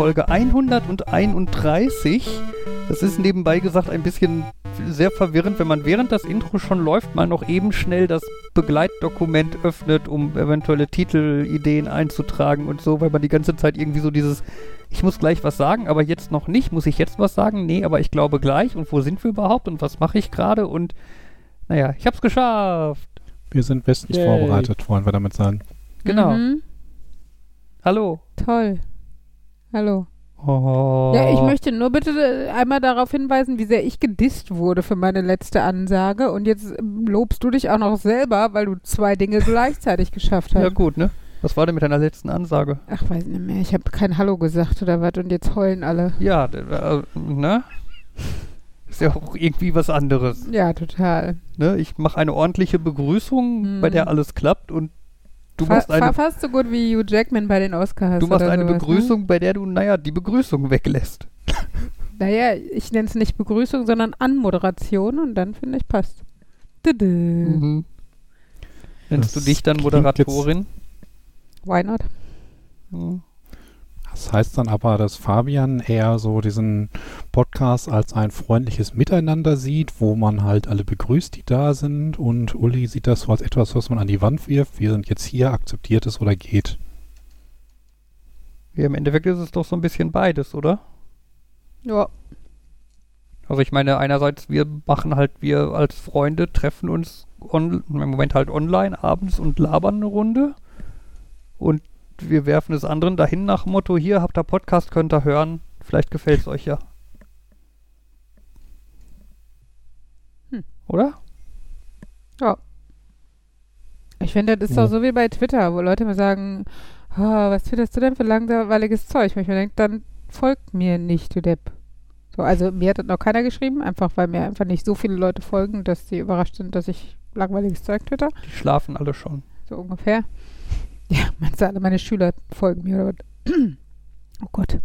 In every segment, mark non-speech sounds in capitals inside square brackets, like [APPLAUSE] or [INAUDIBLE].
Folge 131. Das ist nebenbei gesagt ein bisschen sehr verwirrend, wenn man während das Intro schon läuft, mal noch eben schnell das Begleitdokument öffnet, um eventuelle Titelideen einzutragen und so, weil man die ganze Zeit irgendwie so dieses, ich muss gleich was sagen, aber jetzt noch nicht, muss ich jetzt was sagen? Nee, aber ich glaube gleich und wo sind wir überhaupt und was mache ich gerade und naja, ich hab's geschafft. Wir sind bestens Yay. vorbereitet, wollen wir damit sagen. Genau. Mhm. Hallo. Toll. Hallo. Oh. Ja, ich möchte nur bitte äh, einmal darauf hinweisen, wie sehr ich gedisst wurde für meine letzte Ansage. Und jetzt ähm, lobst du dich auch noch selber, weil du zwei Dinge gleichzeitig geschafft hast. Ja gut, ne? Was war denn mit deiner letzten Ansage? Ach, weiß nicht mehr. Ich habe kein Hallo gesagt oder was und jetzt heulen alle. Ja, äh, ne? Ist ja auch irgendwie was anderes. Ja, total. Ne? Ich mache eine ordentliche Begrüßung, Hm. bei der alles klappt und du Fa machst fa eine, fast so gut wie Hugh Jackman bei den Oscars. du machst oder eine sowas, Begrüßung, bei der du, naja, die Begrüßung weglässt. Ne? Naja, ich nenne es nicht Begrüßung, sondern Anmoderation und dann finde ich passt. Düdü. Mhm. Nennst Das du dich dann Moderatorin? Why not? Hm. Das heißt dann aber, dass Fabian eher so diesen Podcast als ein freundliches Miteinander sieht, wo man halt alle begrüßt, die da sind. Und Uli sieht das so als etwas, was man an die Wand wirft. Wir sind jetzt hier, akzeptiert es oder geht. Ja, im Endeffekt ist es doch so ein bisschen beides, oder? Ja. Also ich meine, einerseits, wir machen halt, wir als Freunde treffen uns on, im Moment halt online abends und labern eine Runde. Und wir werfen es anderen dahin nach dem Motto, hier habt ihr Podcast, könnt ihr hören. Vielleicht gefällt es euch ja. Hm. Oder? Ich finde, das ist Ja. doch so wie bei Twitter, wo Leute mir sagen, "Ah, was twitterst du denn für langweiliges Zeug? Wo ich mir denke, dann folgt mir nicht, du Depp. So, also mir hat das noch keiner geschrieben, einfach weil mir einfach nicht so viele Leute folgen, dass die überrascht sind, dass ich langweiliges Zeug twitter. Die schlafen alle schon. So ungefähr. Ja, meinst du, alle meine Schüler folgen mir oder? Oh Gott.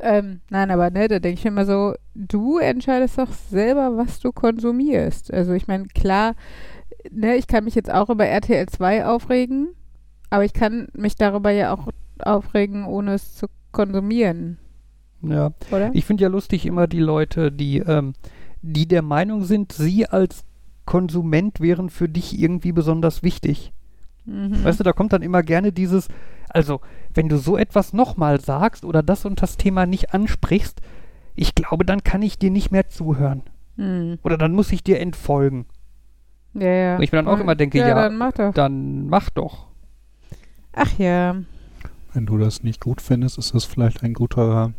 Ähm, nein, aber ne, da denke ich mir immer so, du entscheidest doch selber, was du konsumierst. Also ich meine, klar, ne, ich kann mich jetzt auch über RTL 2 aufregen, aber ich kann mich darüber ja auch aufregen, ohne es zu konsumieren, Ja. oder? Ich finde ja lustig immer die Leute, die, ähm, die der Meinung sind, sie als Konsument wären für dich irgendwie besonders wichtig. Mhm. Weißt du, da kommt dann immer gerne dieses, also, wenn du so etwas nochmal sagst oder das und das Thema nicht ansprichst, ich glaube, dann kann ich dir nicht mehr zuhören. Mhm. Oder dann muss ich dir entfolgen. Ja, ja. Wo ich mir dann auch immer denke, ja, dann mach doch. Dann mach doch. Ach ja. Wenn du das nicht gut findest, ist das vielleicht ein guter,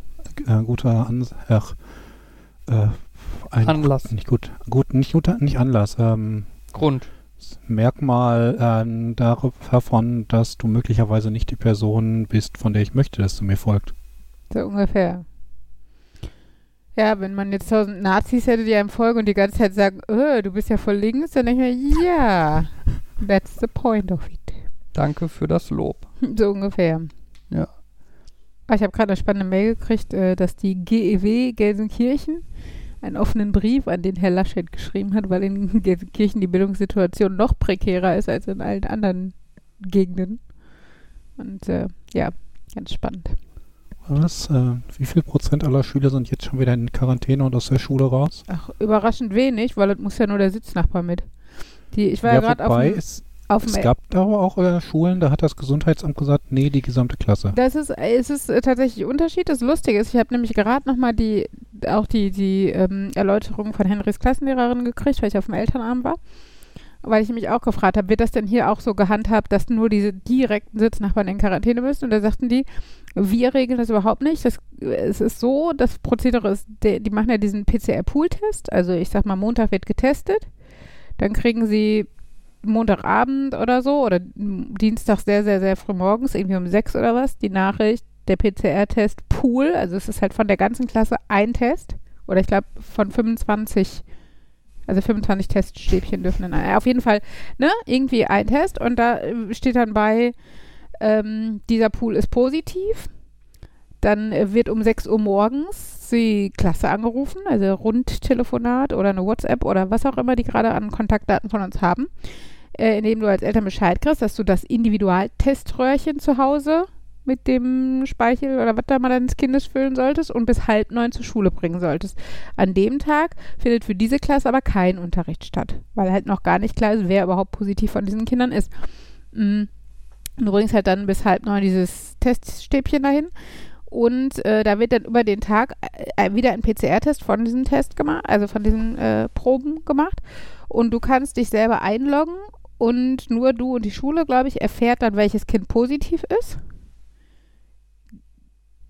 äh, guter Ans ach, äh, ein, Anlass. Nicht gut, gut, nicht guter, nicht Anlass. Ähm, Grund. Merkmal dar- davon, dass du möglicherweise nicht die Person bist, von der ich möchte, dass du mir folgt. So ungefähr. Ja, wenn man jetzt tausend Nazis hätte, die einem folgen und die ganze Zeit sagen, "Äh, du bist ja voll links, dann denke ich mir, ja, [LAUGHS] that's the point of it. Danke für das Lob. [LAUGHS] So ungefähr. Ja. Ah, Ich habe gerade eine spannende Mail gekriegt, äh, dass die GEW Gelsenkirchen einen offenen Brief an den Herr Laschet geschrieben hat, weil in Gelsenkirchen die Bildungssituation noch prekärer ist als in allen anderen Gegenden. Und äh, ja, ganz spannend. Was? Äh, wie viel Prozent aller Schüler sind jetzt schon wieder in Quarantäne und aus der Schule raus? Ach, überraschend wenig, weil es muss ja nur der Sitznachbar mit. Die, ich war ja, gerade auf dem, es, auf es gab da aber auch äh, Schulen, da hat das Gesundheitsamt gesagt, nee, die gesamte Klasse. Das ist, es ist äh, tatsächlich Unterschied. Das Lustige ist, ich habe nämlich gerade nochmal die, auch die, die ähm, Erläuterung von Henrys Klassenlehrerin gekriegt, weil ich auf dem Elternabend war. Weil ich mich auch gefragt habe, wird das denn hier auch so gehandhabt, dass nur diese direkten Sitznachbarn in Quarantäne müssen? Und da sagten die, wir regeln das überhaupt nicht. Das, es ist so, das Prozedere ist, die, die machen ja diesen PCR-Pool-Test. Also ich sag mal, Montag wird getestet. Dann kriegen sie Montagabend oder so oder Dienstag sehr, sehr, sehr früh morgens, irgendwie um sechs oder was, die Nachricht, der PCR-Test Pool, also es ist halt von der ganzen Klasse ein Test oder ich glaube von 25, also 25 Teststäbchen dürfen dann, ein- auf jeden Fall, ne, irgendwie ein Test und da äh, steht dann bei, ähm, dieser Pool ist positiv, dann äh, wird um 6 Uhr morgens die Klasse angerufen, also Rundtelefonat oder eine WhatsApp oder was auch immer die gerade an Kontaktdaten von uns haben, äh, indem du als Eltern Bescheid kriegst, dass du das Individualteströhrchen zu Hause mit dem Speichel oder was da mal deines Kindes füllen solltest und bis halb neun zur Schule bringen solltest. An dem Tag findet für diese Klasse aber kein Unterricht statt, weil halt noch gar nicht klar ist, wer überhaupt positiv von diesen Kindern ist. Mhm. Du bringst halt dann bis halb neun dieses Teststäbchen dahin. Und äh, da wird dann über den Tag äh, wieder ein PCR-Test von diesem Test gemacht, also von diesen äh, Proben gemacht. Und du kannst dich selber einloggen und nur du und die Schule, glaube ich, erfährt dann, welches Kind positiv ist.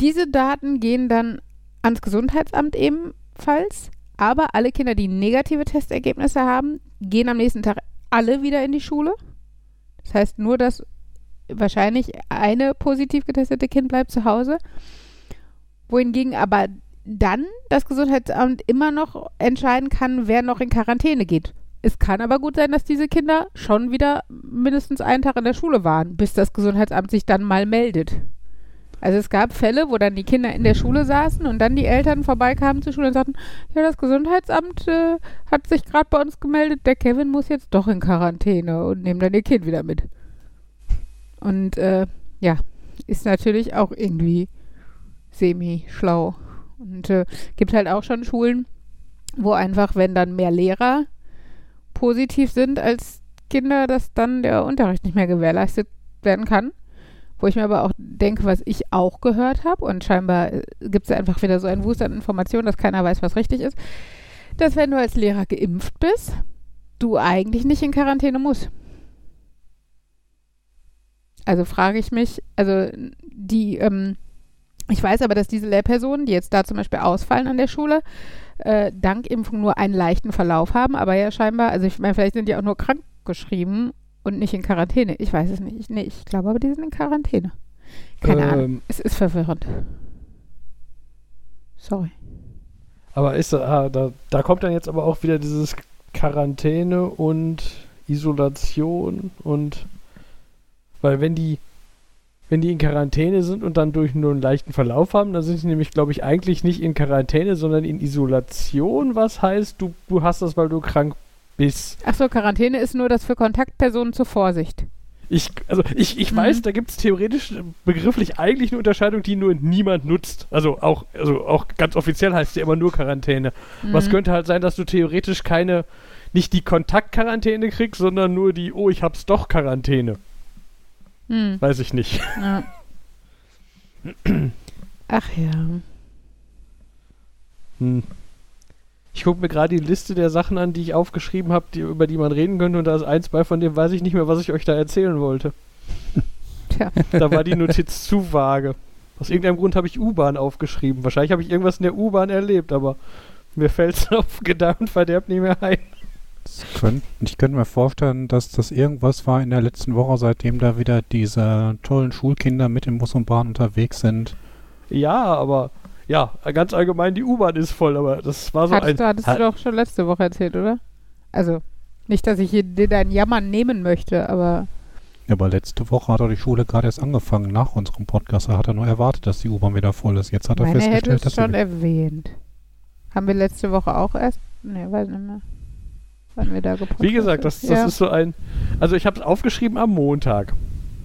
Diese Daten gehen dann ans Gesundheitsamt ebenfalls. Aber alle Kinder, die negative Testergebnisse haben, gehen am nächsten Tag alle wieder in die Schule. Das heißt, nur das wahrscheinlich eine positiv getestete Kind bleibt zu Hause. Wohingegen aber dann das Gesundheitsamt immer noch entscheiden kann, wer noch in Quarantäne geht. Es kann aber gut sein, dass diese Kinder schon wieder mindestens einen Tag in der Schule waren, bis das Gesundheitsamt sich dann mal meldet. Also es gab Fälle, wo dann die Kinder in der Schule saßen und dann die Eltern vorbeikamen zur Schule und sagten, ja, das Gesundheitsamt äh, hat sich gerade bei uns gemeldet, der Kevin muss jetzt doch in Quarantäne und nehmen dann ihr Kind wieder mit. Und äh, ja, ist natürlich auch irgendwie semi-schlau. Und äh, gibt halt auch schon Schulen, wo einfach, wenn dann mehr Lehrer positiv sind als Kinder, dass dann der Unterricht nicht mehr gewährleistet werden kann. Wo ich mir aber auch denke, was ich auch gehört habe, und scheinbar äh, gibt es einfach wieder so einen Wust an Informationen, dass keiner weiß, was richtig ist, dass wenn du als Lehrer geimpft bist, du eigentlich nicht in Quarantäne musst. Also frage ich mich, also die, ähm, ich weiß aber, dass diese Lehrpersonen, die jetzt da zum Beispiel ausfallen an der Schule, äh, dank Impfung nur einen leichten Verlauf haben, aber ja scheinbar, also ich meine, vielleicht sind die auch nur krank geschrieben und nicht in Quarantäne. Ich weiß es nicht. Nee, ich glaube aber, die sind in Quarantäne. Keine Ähm. Ahnung. Es ist verwirrend. Sorry. Aber ist ah, da, da kommt dann jetzt aber auch wieder dieses Quarantäne und Isolation und weil wenn die wenn die in Quarantäne sind und dann durch nur einen leichten Verlauf haben, dann sind sie nämlich, glaube ich, eigentlich nicht in Quarantäne, sondern in Isolation, was heißt, du, du hast das, weil du krank bist. Achso, Quarantäne ist nur das für Kontaktpersonen zur Vorsicht. Ich, also ich, ich Mhm. weiß, da gibt es theoretisch begrifflich eigentlich eine Unterscheidung, die nur niemand nutzt. Also auch, also auch ganz offiziell heißt sie immer nur Quarantäne. Was Mhm. könnte halt sein, dass du theoretisch keine, nicht die Kontaktquarantäne kriegst, sondern nur die, oh, ich hab's doch Quarantäne. Hm. Weiß ich nicht. Ja. Ach ja. Hm. Ich gucke mir gerade die Liste der Sachen an, die ich aufgeschrieben habe, über die man reden könnte, und da ist eins bei, von dem weiß ich nicht mehr, was ich euch da erzählen wollte. [LAUGHS] Tja. Da war die Notiz zu vage. Aus irgendeinem Grund habe ich U-Bahn aufgeschrieben. Wahrscheinlich habe ich irgendwas in der U-Bahn erlebt, aber mir fällt es [LAUGHS] auf und Verderb nicht mehr ein. Könnt, ich könnte mir vorstellen, dass das irgendwas war in der letzten Woche, seitdem da wieder diese tollen Schulkinder mit im Bus und Bahn unterwegs sind. Ja, aber ja, ganz allgemein, die U-Bahn ist voll, aber das war so ein. Hattest, du, hattest du doch schon letzte Woche erzählt, oder? Also, nicht, dass ich hier dir dein Jammern nehmen möchte, aber Ja, aber letzte Woche hat er die Schule gerade erst angefangen, nach unserem Podcast. Da hat er nur erwartet, dass die U-Bahn wieder voll ist. Jetzt hat er meine hätte festgestellt, es dass schon sie erwähnt. Haben wir letzte Woche auch erst? Ne, weiß nicht mehr. Wann wir da gepodcastet Wie gesagt, das, das ja. ist so ein. Also ich habe es aufgeschrieben am Montag.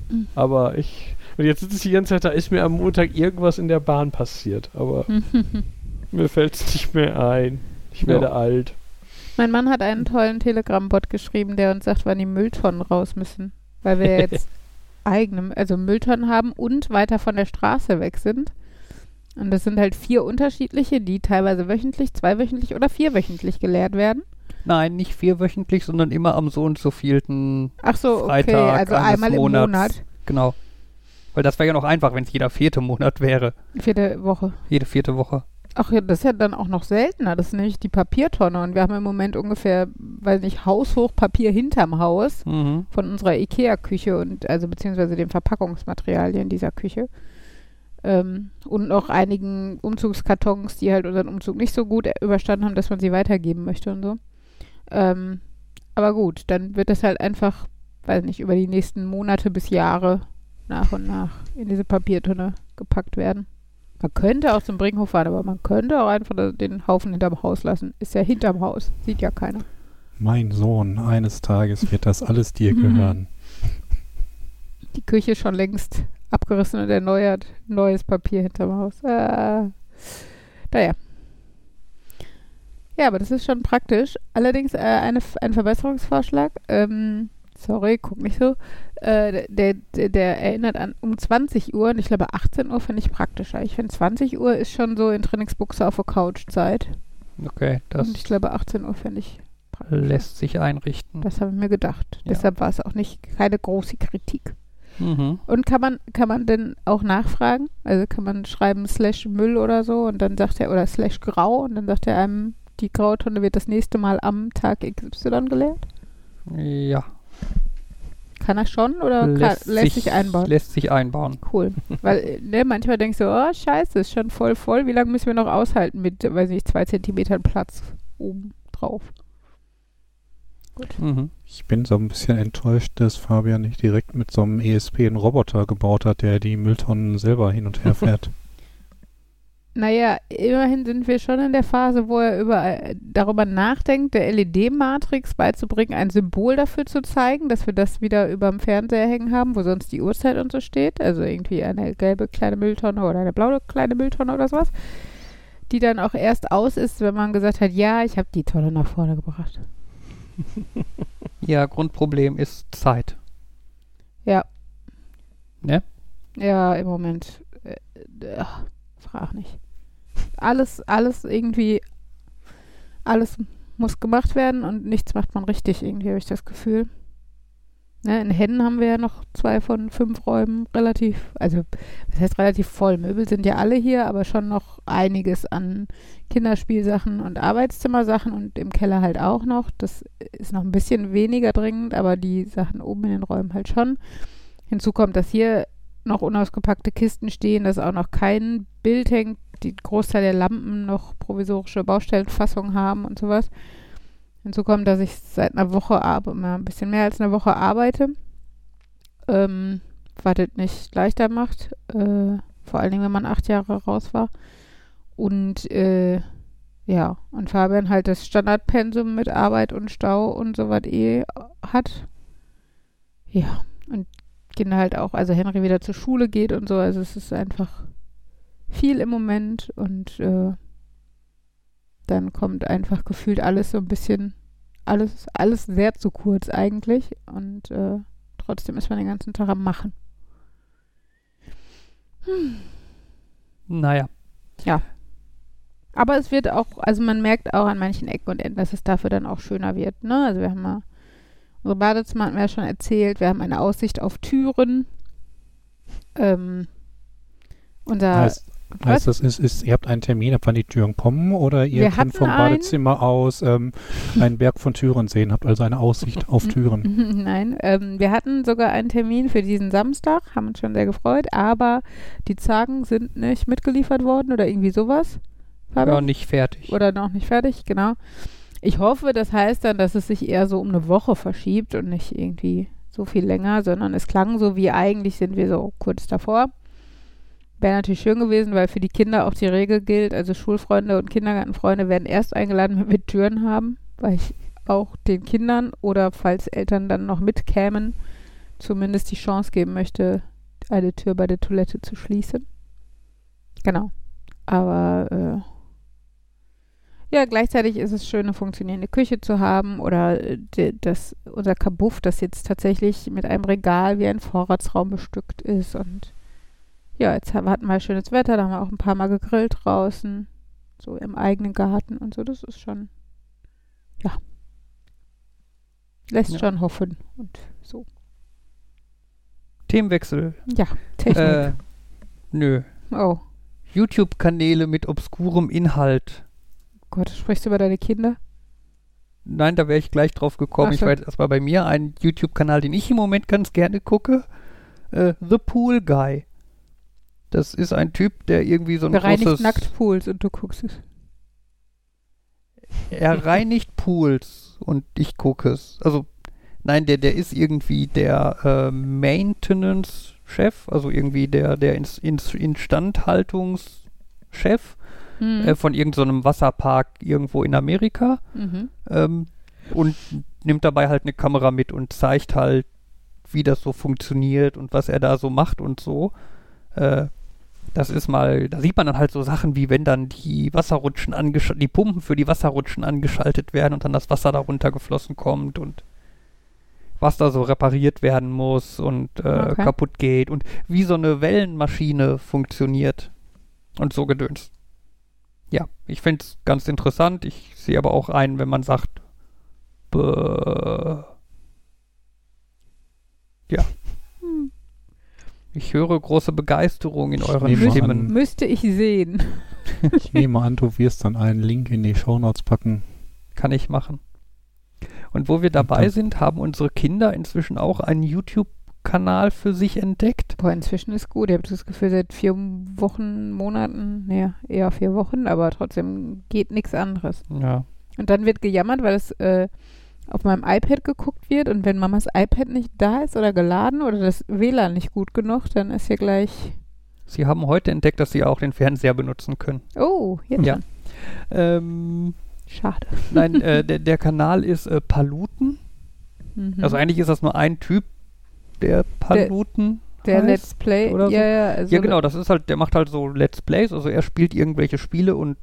Mhm. Aber ich. Und jetzt sitze ich die ganze Zeit, da ist mir am Montag irgendwas in der Bahn passiert. Aber [LAUGHS] mir fällt es nicht mehr ein. Ich werde Ja. alt. Mein Mann hat einen tollen Telegram-Bot geschrieben, der uns sagt, wann die Mülltonnen raus müssen. Weil wir [LAUGHS] jetzt eigene, also Mülltonnen haben und weiter von der Straße weg sind. Und das sind halt vier unterschiedliche, die teilweise wöchentlich, zweiwöchentlich oder vierwöchentlich geleert werden. Nein, nicht vierwöchentlich, sondern immer am so und so vielten Ach so, okay, Freitag also eines einmal Monats. im Monat. Genau. Weil das wäre ja noch einfach, wenn es jeder vierte Monat wäre. Vierte Woche. Jede vierte Woche. Ach ja, das ist ja dann auch noch seltener. Das ist nämlich die Papiertonne. Und wir haben im Moment ungefähr, weiß nicht, haushoch Papier hinterm Haus Mhm. von unserer Ikea-Küche und also beziehungsweise den Verpackungsmaterialien dieser Küche. Ähm, und noch einigen Umzugskartons, die halt unseren Umzug nicht so gut überstanden haben, dass man sie weitergeben möchte und so. Ähm, aber gut, dann wird das halt einfach, weiß nicht, über die nächsten Monate bis Jahre nach und nach in diese Papiertonne gepackt werden. Man könnte auch zum Bringhof fahren, aber man könnte auch einfach den Haufen hinterm Haus lassen. Ist ja hinterm Haus, sieht ja keiner. Mein Sohn, eines Tages wird das alles dir [LAUGHS] gehören. Die Küche schon längst abgerissen und erneuert. Neues Papier hinterm Haus. Äh, naja. Ja, aber das ist schon praktisch. Allerdings äh, eine, ein Verbesserungsvorschlag. Ähm, sorry, guck nicht so. Äh, der, der, der erinnert an um 20 Uhr und ich glaube 18 Uhr finde ich praktischer. Ich finde 20 Uhr ist schon so in Trainingsbuchse auf der Couch Zeit. Okay, das und ich glaube 18 Uhr finde ich lässt sich einrichten. Das habe ich mir gedacht. Ja. Deshalb war es auch nicht keine große Kritik. Mhm. Und kann man, kann man denn auch nachfragen? Also kann man schreiben slash Müll oder so und dann sagt er, oder slash grau und dann sagt er einem, die Grautonne wird das nächste Mal am Tag XY geleert? Ja, Kann er schon oder kann, lässt, sich, einbauen? Lässt sich einbauen. Cool. [LAUGHS] Weil ne, manchmal denkst du, oh scheiße, ist schon voll voll. Wie lange müssen wir noch aushalten mit, weiß nicht, zwei Zentimetern Platz oben drauf? Gut. Mhm. Ich bin so ein bisschen enttäuscht, dass Fabian nicht direkt mit so einem ESP einen Roboter gebaut hat, der die Mülltonnen selber hin und her [LAUGHS] fährt. Naja, immerhin sind wir schon in der Phase, wo er über, äh, darüber nachdenkt, der LED-Matrix beizubringen, ein Symbol dafür zu zeigen, dass wir das wieder über dem Fernseher hängen haben, wo sonst die Uhrzeit und so steht. Also irgendwie eine gelbe kleine Mülltonne oder eine blaue kleine Mülltonne oder sowas. Die dann auch erst aus ist, wenn man gesagt hat, ja, ich habe die Tonne nach vorne gebracht. [LAUGHS] Ja, Grundproblem ist Zeit. Ja. Ne? Ja, im Moment. Äh, äh, frag nicht. Alles, alles irgendwie, alles muss gemacht werden und nichts macht man richtig, irgendwie habe ich das Gefühl. Ne, in Hennen haben wir ja noch zwei von fünf Räumen relativ, also das heißt relativ voll. Möbel sind ja alle hier, aber schon noch einiges an Kinderspielsachen und Arbeitszimmersachen und im Keller halt auch noch. Das ist noch ein bisschen weniger dringend, aber die Sachen oben in den Räumen halt schon. Hinzu kommt, dass hier noch unausgepackte Kisten stehen, dass auch noch kein Bild hängt, die Großteil der Lampen noch provisorische Baustellenfassungen haben und sowas. Hinzu kommt, dass ich seit einer Woche mal ein bisschen mehr als eine Woche arbeite. Ähm, was das nicht leichter macht. Äh, vor allen Dingen, wenn man acht Jahre raus war. Und äh, ja, und Fabian halt das Standardpensum mit Arbeit und Stau und so was eh hat. Ja, und Kinder halt auch, also Henry wieder zur Schule geht und so. Also es ist einfach viel im Moment und äh, dann kommt einfach gefühlt alles so ein bisschen, alles, alles sehr zu kurz eigentlich und äh, trotzdem ist man den ganzen Tag am Machen. Hm. Naja. Aber es wird auch, also man merkt auch an manchen Ecken und Enden, dass es dafür dann auch schöner wird. Ne? Also wir haben mal, unsere Badezimmer hatten wir ja schon erzählt, wir haben eine Aussicht auf Türen. Ähm, unser, heißt, heißt das, ist, ist, ihr habt einen Termin, ab wann die Türen kommen oder ihr Wir könnt vom einen. Badezimmer aus ähm, einen Berg von Türen sehen, habt also eine Aussicht [LAUGHS] auf Türen. [LAUGHS] Nein, ähm, wir hatten sogar einen Termin für diesen Samstag, haben uns schon sehr gefreut, aber die Zagen sind nicht mitgeliefert worden oder irgendwie sowas. Ja, nicht fertig. Oder noch nicht fertig, genau. Ich hoffe, das heißt dann, dass es sich eher so um eine Woche verschiebt und nicht irgendwie so viel länger, sondern es klang so wie eigentlich sind wir so kurz davor. Wäre natürlich schön gewesen, weil für die Kinder auch die Regel gilt, also Schulfreunde und Kindergartenfreunde werden erst eingeladen, wenn wir Türen haben, weil ich auch den Kindern oder falls Eltern dann noch mitkämen, zumindest die Chance geben möchte, eine Tür bei der Toilette zu schließen. Genau. Aber äh, ja, gleichzeitig ist es schön, eine funktionierende Küche zu haben oder äh, die, das, unser Kabuff, das jetzt tatsächlich mit einem Regal wie ein Vorratsraum bestückt ist. Und ja, jetzt haben- hatten wir schönes Wetter, da haben wir auch ein paar Mal gegrillt draußen, so im eigenen Garten und so. Das ist schon, ja, lässt Ja. schon hoffen und so. Themenwechsel. Ja, Technik. Äh, nö. oh YouTube-Kanäle mit obskurem Inhalt. Gott, sprichst du über deine Kinder? Nein, da wäre ich gleich drauf gekommen. Ach Ich jetzt erstmal bei mir ein YouTube-Kanal, den ich im Moment ganz gerne gucke. Äh, The Pool Guy. Das ist ein Typ, der irgendwie so ein Bereinigt großes... nackt Pools und du guckst es. Er reinigt Pools und ich gucke es. Also, nein, der, der ist irgendwie der äh, Maintenance-Chef, also irgendwie der, der Ins, Ins, Instandhaltungschef Mhm. äh, von irgendeinem Wasserpark irgendwo in Amerika. mhm. ähm, und nimmt dabei halt eine Kamera mit und zeigt halt wie das so funktioniert und was er da so macht und so. Äh, das ist mal, da sieht man dann halt so Sachen wie wenn dann die Wasserrutschen angeschaltet, die Pumpen für die Wasserrutschen angeschaltet werden und dann das Wasser da runtergeflossen kommt und was da so repariert werden muss und äh, Okay. kaputt geht und wie so eine Wellenmaschine funktioniert und so gedöns. Ja, ich finde es ganz interessant. Ich sehe aber auch ein, wenn man sagt, bäh. ja. Ich höre große Begeisterung in euren Stimmen. Müsste ich sehen. [LAUGHS] Ich nehme an, du wirst dann einen Link in die Shownotes packen. Kann ich machen. Und wo wir dabei sind, haben unsere Kinder inzwischen auch einen YouTube-Kanal für sich entdeckt. Boah, inzwischen ist gut. Ich habe das Gefühl, seit vier Wochen, Monaten, naja, eher vier Wochen, aber trotzdem geht nichts anderes. Ja. Und dann wird gejammert, weil es äh, auf meinem iPad geguckt wird und wenn Mamas iPad nicht da ist oder geladen oder das WLAN nicht gut genug, dann ist hier gleich, Sie haben heute entdeckt, dass sie auch den Fernseher benutzen können. oh, jetzt Ja. Ähm, Schade. nein, äh, [LAUGHS] der, der Kanal ist äh, Paluten. Mhm. Also eigentlich ist das nur ein Typ, der Paluten der heißt. Let's Play, oder so. ja, ja, also Ja, genau, das ist halt, der macht halt so Let's Plays, also er spielt irgendwelche Spiele und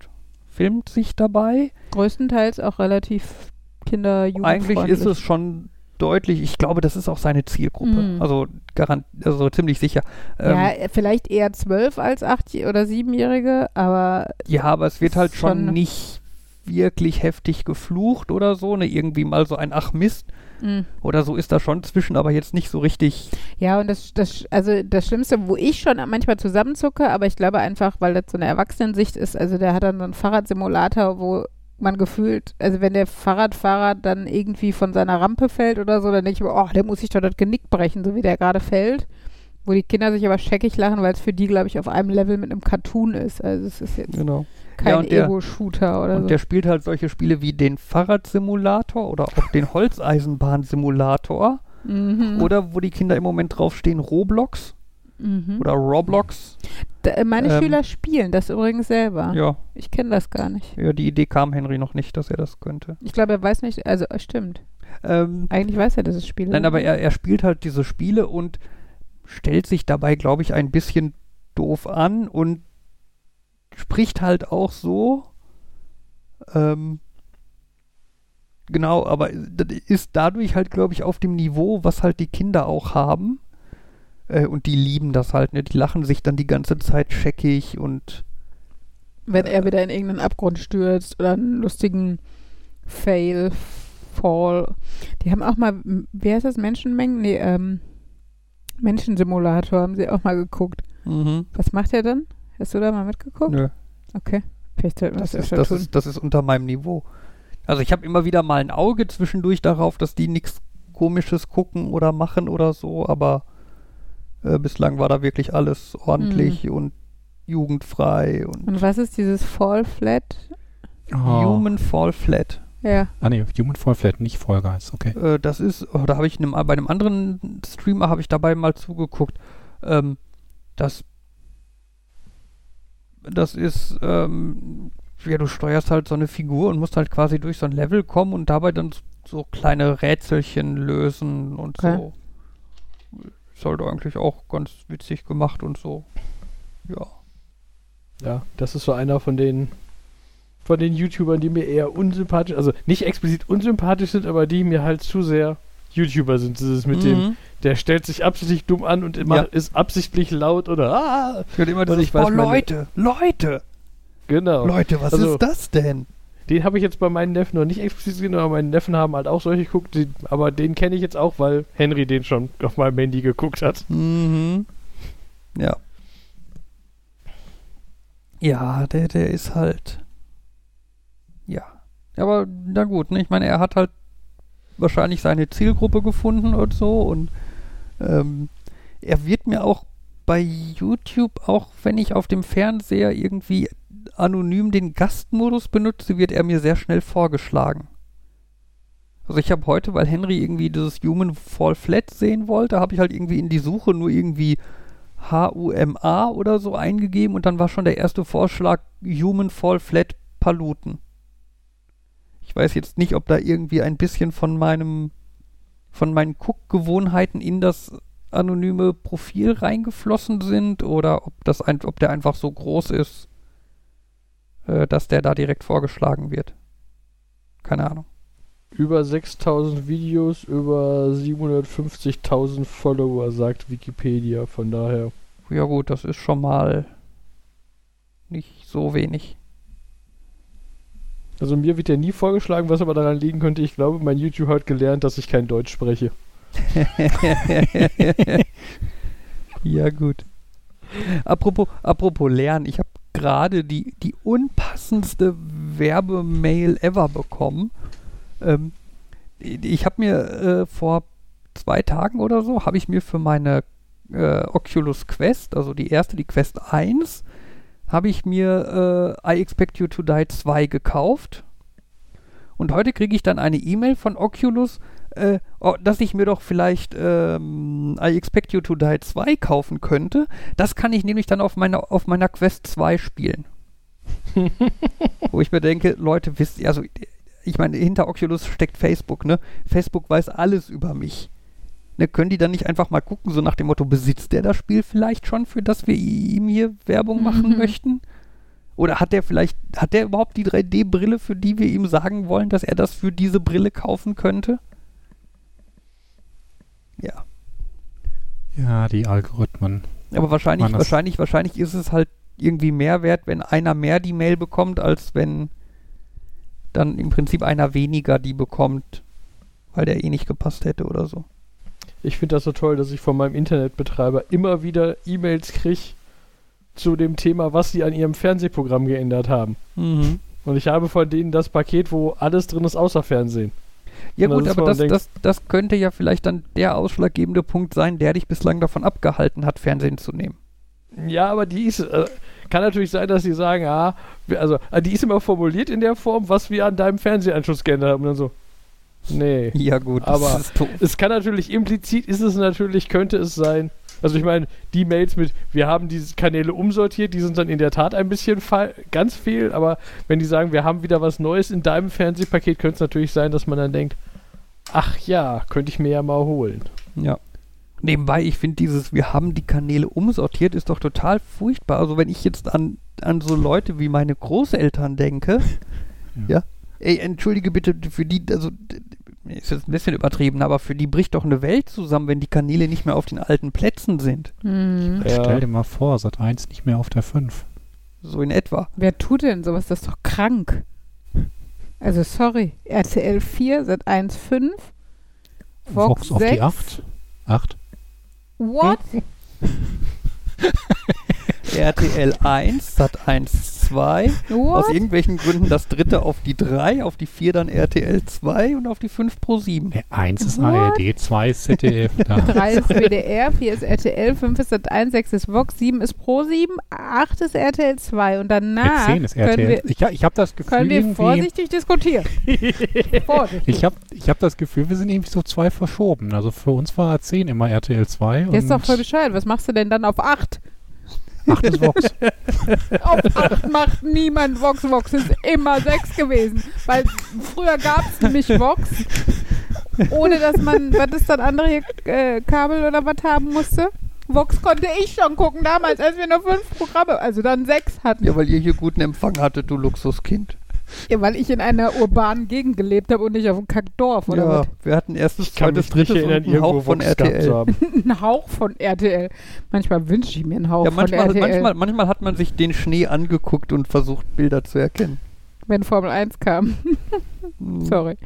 filmt sich dabei. größtenteils auch relativ kinder Eigentlich ist es schon deutlich, ich glaube, das ist auch seine Zielgruppe. Mhm. Also garant, also ziemlich sicher. Ähm, ja, äh, vielleicht eher zwölf als acht- oder siebenjährige, aber Ja, aber es wird halt schon Schon- nicht wirklich heftig geflucht oder so, ne? Irgendwie mal so ein Ach Mist mh. oder so ist da schon zwischen, aber jetzt nicht so richtig. Ja, und das, das, also das Schlimmste, wo ich schon manchmal zusammenzucke, aber ich glaube einfach, weil das so eine Erwachsenensicht ist, also der hat dann so einen Fahrradsimulator, wo man gefühlt, also wenn der Fahrradfahrer dann irgendwie von seiner Rampe fällt oder so, dann denke ich mir, oh, der muss sich doch das Genick brechen, so wie der gerade fällt. Wo die Kinder sich aber scheckig lachen, weil es für die, glaube ich, auf einem Level mit einem Cartoon ist. Also es ist jetzt Genau. kein und der- Ego-Shooter oder Und so. der spielt halt solche Spiele wie den Fahrradsimulator oder auch den [LAUGHS] Holzeisenbahnsimulator mhm. oder wo die Kinder im Moment draufstehen, Roblox mhm. oder Roblox. Da, äh, meine ähm, Schüler spielen das übrigens selber. Ja, Ich kenne das gar nicht. ja, die Idee kam Henry noch nicht, dass er das könnte. Ich glaube, er weiß nicht, also äh, stimmt. Ähm, Eigentlich weiß er, dass es Spiele Nein, aber er, er spielt halt diese Spiele und stellt sich dabei, glaube ich, ein bisschen doof an und spricht halt auch so. Ähm, genau, aber ist dadurch halt, glaube ich, auf dem Niveau, was halt die Kinder auch haben. Äh, und die lieben das halt, ne? Die lachen sich dann die ganze Zeit scheckig und Wenn er wieder in irgendeinen Abgrund stürzt oder einen lustigen Fail, Fall. Die haben auch mal, wie heißt das, Menschenmengen? Nee, ähm, Menschensimulator haben sie auch mal geguckt. mhm. Was macht er dann? Hast du da mal mitgeguckt? Nö. Okay. Vielleicht sollten wir Das das, ist, das, tun. ist, das ist unter meinem Niveau. Also ich habe immer wieder mal ein Auge zwischendurch darauf, dass die nichts Komisches gucken oder machen oder so, aber äh, bislang war da wirklich alles ordentlich und jugendfrei und, Und was ist dieses Fall Flat? Oh. Human Fall Flat. Ja. Ah nee, Human Fall Flat, nicht Fall Guys, okay. Äh, das ist, oh, da habe ich einem, bei einem anderen Streamer habe ich dabei mal zugeguckt. Ähm, das das ist, ähm, ja, du steuerst halt so eine Figur und musst halt quasi durch so ein Level kommen und dabei dann so kleine Rätselchen lösen und Okay. so. Ist halt eigentlich auch ganz witzig gemacht und so. Ja. Ja, das ist so einer von den von den YouTubern, die mir eher unsympathisch, also nicht explizit unsympathisch sind, aber die mir halt zu sehr YouTuber sind. Dieses mit dem, Mhm. der stellt sich absichtlich dumm an und immer Ja. ist absichtlich laut oder ah, Ich höre immer dieses, ich weiß, oh, Leute, Leute, genau. Leute, was Also- ist das denn? Den habe ich jetzt bei meinen Neffen noch nicht explizit gesehen, aber meine Neffen haben halt auch solche geguckt, die, aber den kenne ich jetzt auch, weil Henry den schon auf meinem Handy geguckt hat. Mhm. Ja. Ja, der, der ist halt. Ja. Aber na gut, ne? Ich meine, er hat halt wahrscheinlich seine Zielgruppe gefunden und so und ähm, er wird mir auch bei YouTube, auch wenn ich auf dem Fernseher irgendwie anonym den Gastmodus benutze, wird er mir sehr schnell vorgeschlagen. Also ich habe heute, weil Henry irgendwie dieses Human Fall Flat sehen wollte, habe ich halt irgendwie in die Suche nur irgendwie H-U-M-A oder so eingegeben und dann war schon der erste Vorschlag Human Fall Flat Paluten. Ich weiß jetzt nicht, ob da irgendwie ein bisschen von meinem von meinen Guckgewohnheiten in das anonyme Profil reingeflossen sind oder ob das ein, ob der einfach so groß ist, äh, dass der da direkt vorgeschlagen wird. Keine Ahnung. Über 6000 Videos, über 750.000 Follower, sagt Wikipedia. Von daher. Ja gut, das ist schon mal nicht so wenig. Also mir wird ja nie vorgeschlagen, was aber daran liegen könnte. Ich glaube, mein YouTube hat gelernt, dass ich kein Deutsch spreche. [LAUGHS] ja, gut. Apropos, apropos lernen, ich habe gerade die, die unpassendste Werbemail ever bekommen. Ähm, ich habe mir äh, vor zwei Tagen oder so, habe ich mir für meine äh, Oculus Quest, also die erste, die Quest 1, habe ich mir äh, I Expect You to Die 2 gekauft. Und heute kriege ich dann eine E-Mail von Oculus, äh, oh, dass ich mir doch vielleicht ähm, I Expect You to Die 2 kaufen könnte. Das kann ich nämlich dann auf meiner, auf meiner Quest 2 spielen. [LAUGHS] Wo ich mir denke, Leute, wisst ihr, also ich meine, hinter Oculus steckt Facebook, ne? Facebook weiß alles über mich. Ne, können die dann nicht einfach mal gucken, so nach dem Motto, besitzt der das Spiel vielleicht schon, für das wir ihm hier Werbung machen Mhm. möchten? Oder hat der vielleicht, hat der überhaupt die 3D-Brille, für die wir ihm sagen wollen, dass er das für diese Brille kaufen könnte? Ja. Ja, die Algorithmen. Aber wahrscheinlich, wahrscheinlich, wahrscheinlich ist es halt irgendwie mehr wert, wenn einer mehr die Mail bekommt, als wenn dann im Prinzip einer weniger die bekommt, weil der eh nicht gepasst hätte oder so. Ich finde das so toll, dass ich von meinem Internetbetreiber immer wieder E-Mails kriege zu dem Thema, was sie an ihrem Fernsehprogramm geändert haben. Mhm. Und ich habe von denen das Paket, wo alles drin ist, außer Fernsehen. Ja gut, aber das, das, das könnte ja vielleicht dann der ausschlaggebende Punkt sein, der dich bislang davon abgehalten hat, Fernsehen zu nehmen. Ja, aber die ist. Äh, kann natürlich sein, dass sie sagen, ah, wir- also, äh, die ist immer formuliert in der Form, was wir an deinem Fernsehanschluss geändert haben. Und dann so. Nee. [LAUGHS] Ja gut, Aber- das ist doof. Es kann natürlich implizit, ist es natürlich, könnte es sein. Also ich meine, die Mails mit, wir haben diese Kanäle umsortiert, die sind dann in der Tat ein bisschen fall, ganz fehl, aber wenn die sagen, wir haben wieder was Neues in deinem Fernsehpaket, könnte es natürlich sein, dass man dann denkt, ach ja, könnte ich mir ja mal holen. Ja. Nebenbei, ich finde dieses, wir haben die Kanäle umsortiert, ist doch total furchtbar. Also wenn ich jetzt an, an so Leute wie meine Großeltern denke, [LAUGHS] ja. Ja. ey, entschuldige bitte, für die, also ist jetzt ein bisschen übertrieben, aber für die bricht doch eine Welt zusammen, wenn die Kanäle nicht mehr auf den alten Plätzen sind. Mhm. Ja. Stell dir mal vor, Sat 1 nicht mehr auf der 5. So in etwa. Wer tut denn sowas? Das ist doch krank. Also sorry. RTL 4, Sat 1 5, Vox, Vox auf 6. die 8. 8. What? [LAUGHS] RTL 1, Sat 1 2, aus irgendwelchen Gründen das dritte auf die 3, auf die 4 dann RTL 2 und auf die 5 Pro 7. 1 ist What? ARD, 2 ist ZDF. [LAUGHS] Da. 3 ist WDR, 4 ist RTL, 5 ist Sat 1, 6 ist Vox, 7 ist Pro 7, 8 ist RTL 2 und danach 10 ist können RTL. wir, Ich, ich habe das Gefühl, können wir vorsichtig diskutieren. [LAUGHS] vorsichtig. ich habe ich hab das Gefühl, wir sind irgendwie so zwei verschoben. Also für uns war 10 immer RTL 2 Der ist doch voll bescheuert. Was machst du denn dann auf 8? 8 ist Vox. [LAUGHS] Auf 8 macht niemand Vox. Vox ist immer 6 gewesen. Weil früher gab es nämlich Vox, ohne dass man, was ist dann andere hier, äh, Kabel oder was haben musste. Vox konnte ich schon gucken damals, als wir nur 5 Programme, also dann 6 hatten. Ja, weil ihr hier guten Empfang hattet, du Luxuskind. Ja, weil ich in einer urbanen Gegend gelebt habe und nicht auf einem Kackdorf oder ja, was. wir hatten erstes, Ich kann zweites, drittes erinnern, und einen irgendwo Hauch von Vox RTL. [LAUGHS] Ein Hauch von RTL. Manchmal wünsche ich mir einen Hauch Ja, von manchmal, RTL, manchmal, manchmal hat man sich den Schnee angeguckt und versucht, Bilder zu erkennen. wenn Formel 1 kam. Hm. Sorry.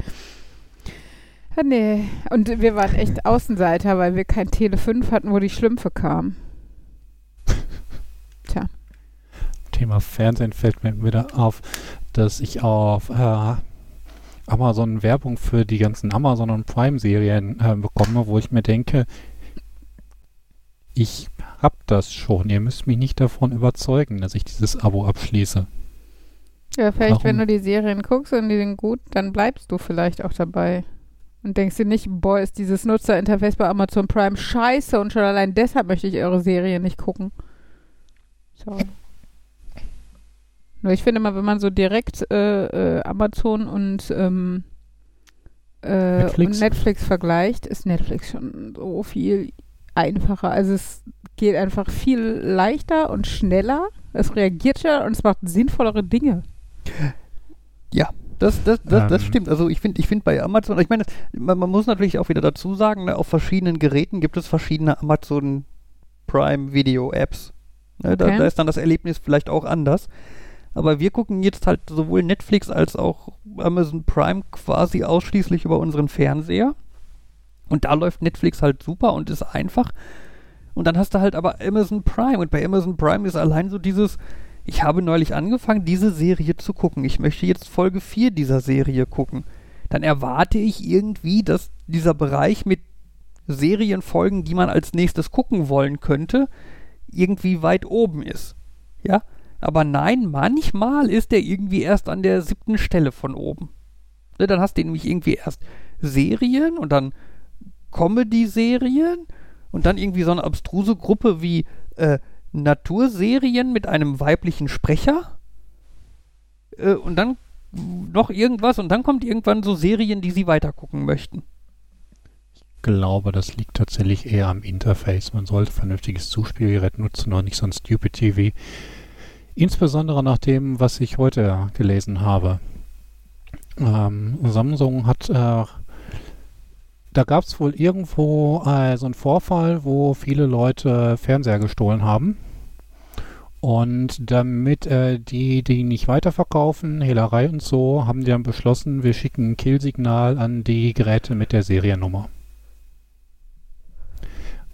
Ah, nee. Und wir waren echt Außenseiter, weil wir kein Tele 5 hatten, wo die Schlümpfe kamen. [LAUGHS] Thema Fernsehen fällt mir wieder auf, dass ich auf äh, Amazon Werbung für die ganzen Amazon und Prime Serien äh, bekomme, wo ich mir denke, ich hab das schon. Ihr müsst mich nicht davon überzeugen, dass ich dieses Abo abschließe. Ja, vielleicht, wenn Warum? du die Serien guckst und die sind gut, dann bleibst du vielleicht auch dabei. Und denkst dir nicht, boah, ist dieses Nutzerinterface bei Amazon Prime scheiße und schon allein deshalb möchte ich eure Serie nicht gucken. Sorry. Nur ich finde mal, wenn man so direkt äh, äh, Amazon und ähm, äh, Netflix? und Netflix vergleicht, ist Netflix schon so viel einfacher. Also es geht einfach viel leichter und schneller. Es reagiert schneller und es macht sinnvollere Dinge. Das, das, das, das Ähm. stimmt. Also ich finde ich find bei Amazon, ich meine, das- man, man muss natürlich auch wieder dazu sagen, ne, auf verschiedenen Geräten gibt es verschiedene Amazon Prime Video Apps. Ne, da, Okay. da ist dann das Erlebnis vielleicht auch anders. Aber wir gucken jetzt halt sowohl Netflix als auch Amazon Prime quasi ausschließlich über unseren Fernseher. Und da läuft Netflix halt super und ist einfach. Und dann hast du halt aber Amazon Prime. Und bei Amazon Prime ist allein so dieses, ich habe neulich angefangen, diese Serie zu gucken. Ich möchte jetzt Folge 4 dieser Serie gucken. Dann erwarte ich irgendwie, dass dieser Bereich mit Serienfolgen, die man als nächstes gucken wollen könnte, irgendwie weit oben ist. Ja? Aber nein, manchmal ist der irgendwie erst an der siebten Stelle von oben. Ne, dann hast du nämlich irgendwie erst Serien und dann Comedy-Serien und dann irgendwie so eine abstruse Gruppe wie äh, Naturserien mit einem weiblichen Sprecher. Äh, und dann noch irgendwas und dann kommt irgendwann so Serien, die sie weitergucken möchten. glaube, das liegt tatsächlich eher am Interface. Man sollte vernünftiges Zuspielgerät nutzen und nicht so ein Stupid TV. Insbesondere nach dem, was ich heute gelesen habe. Ähm, Samsung hat, äh, da gab es wohl irgendwo äh, so einen Vorfall, wo viele Leute Fernseher gestohlen haben. Und damit äh, die die nicht weiterverkaufen, Hehlerei und so, haben die dann beschlossen, wir schicken ein Killsignal an die Geräte mit der Seriennummer.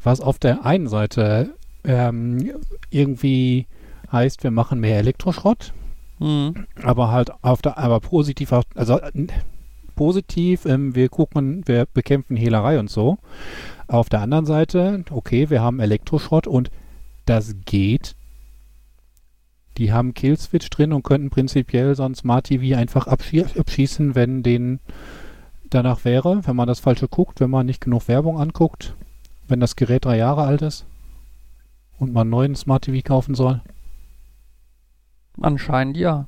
Was auf der einen Seite ähm, irgendwie heißt, wir machen mehr Elektroschrott, Mhm. aber halt auf der, aber positiv, also positiv, ähm, wir gucken, wir bekämpfen Hehlerei und so. Auf der anderen Seite, okay, wir haben Elektroschrott und das geht. Die haben Killswitch drin und könnten prinzipiell so ein Smart TV einfach abschie abschießen, wenn den danach wäre, wenn man das Falsche guckt, wenn man nicht genug Werbung anguckt, wenn das Gerät drei Jahre alt ist und man einen neuen Smart TV kaufen soll. Anscheinend ja.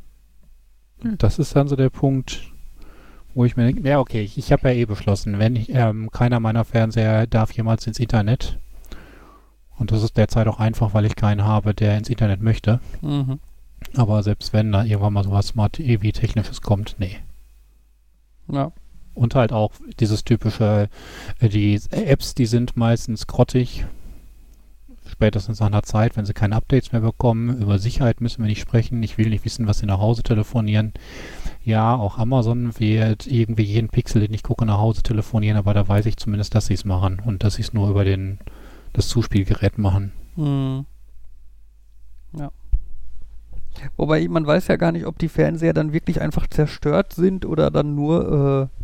Das ist dann so der Punkt, wo ich mir denke, ja okay, ich, ich habe ja eh beschlossen, wenn ich, ähm, keiner meiner Fernseher darf jemals ins Internet. Und das ist derzeit auch einfach, weil ich keinen habe, der ins Internet möchte. Mhm. Aber selbst wenn da irgendwann mal sowas Smart TV Technisches kommt, nee. Ja. Und halt auch dieses typische, äh, die Apps, die sind meistens grottig. Spätestens nach einer Zeit, wenn sie keine Updates mehr bekommen. Über Sicherheit müssen wir nicht sprechen. Ich will nicht wissen, was sie nach Hause telefonieren. Ja, auch Amazon wird irgendwie jeden Pixel, den ich gucke, nach Hause telefonieren, aber da weiß ich zumindest, dass sie es machen und dass sie es nur über den, das Zuspielgerät machen. Mhm. Ja. Wobei man weiß ja gar nicht, ob die Fernseher dann wirklich einfach zerstört sind oder dann nur äh,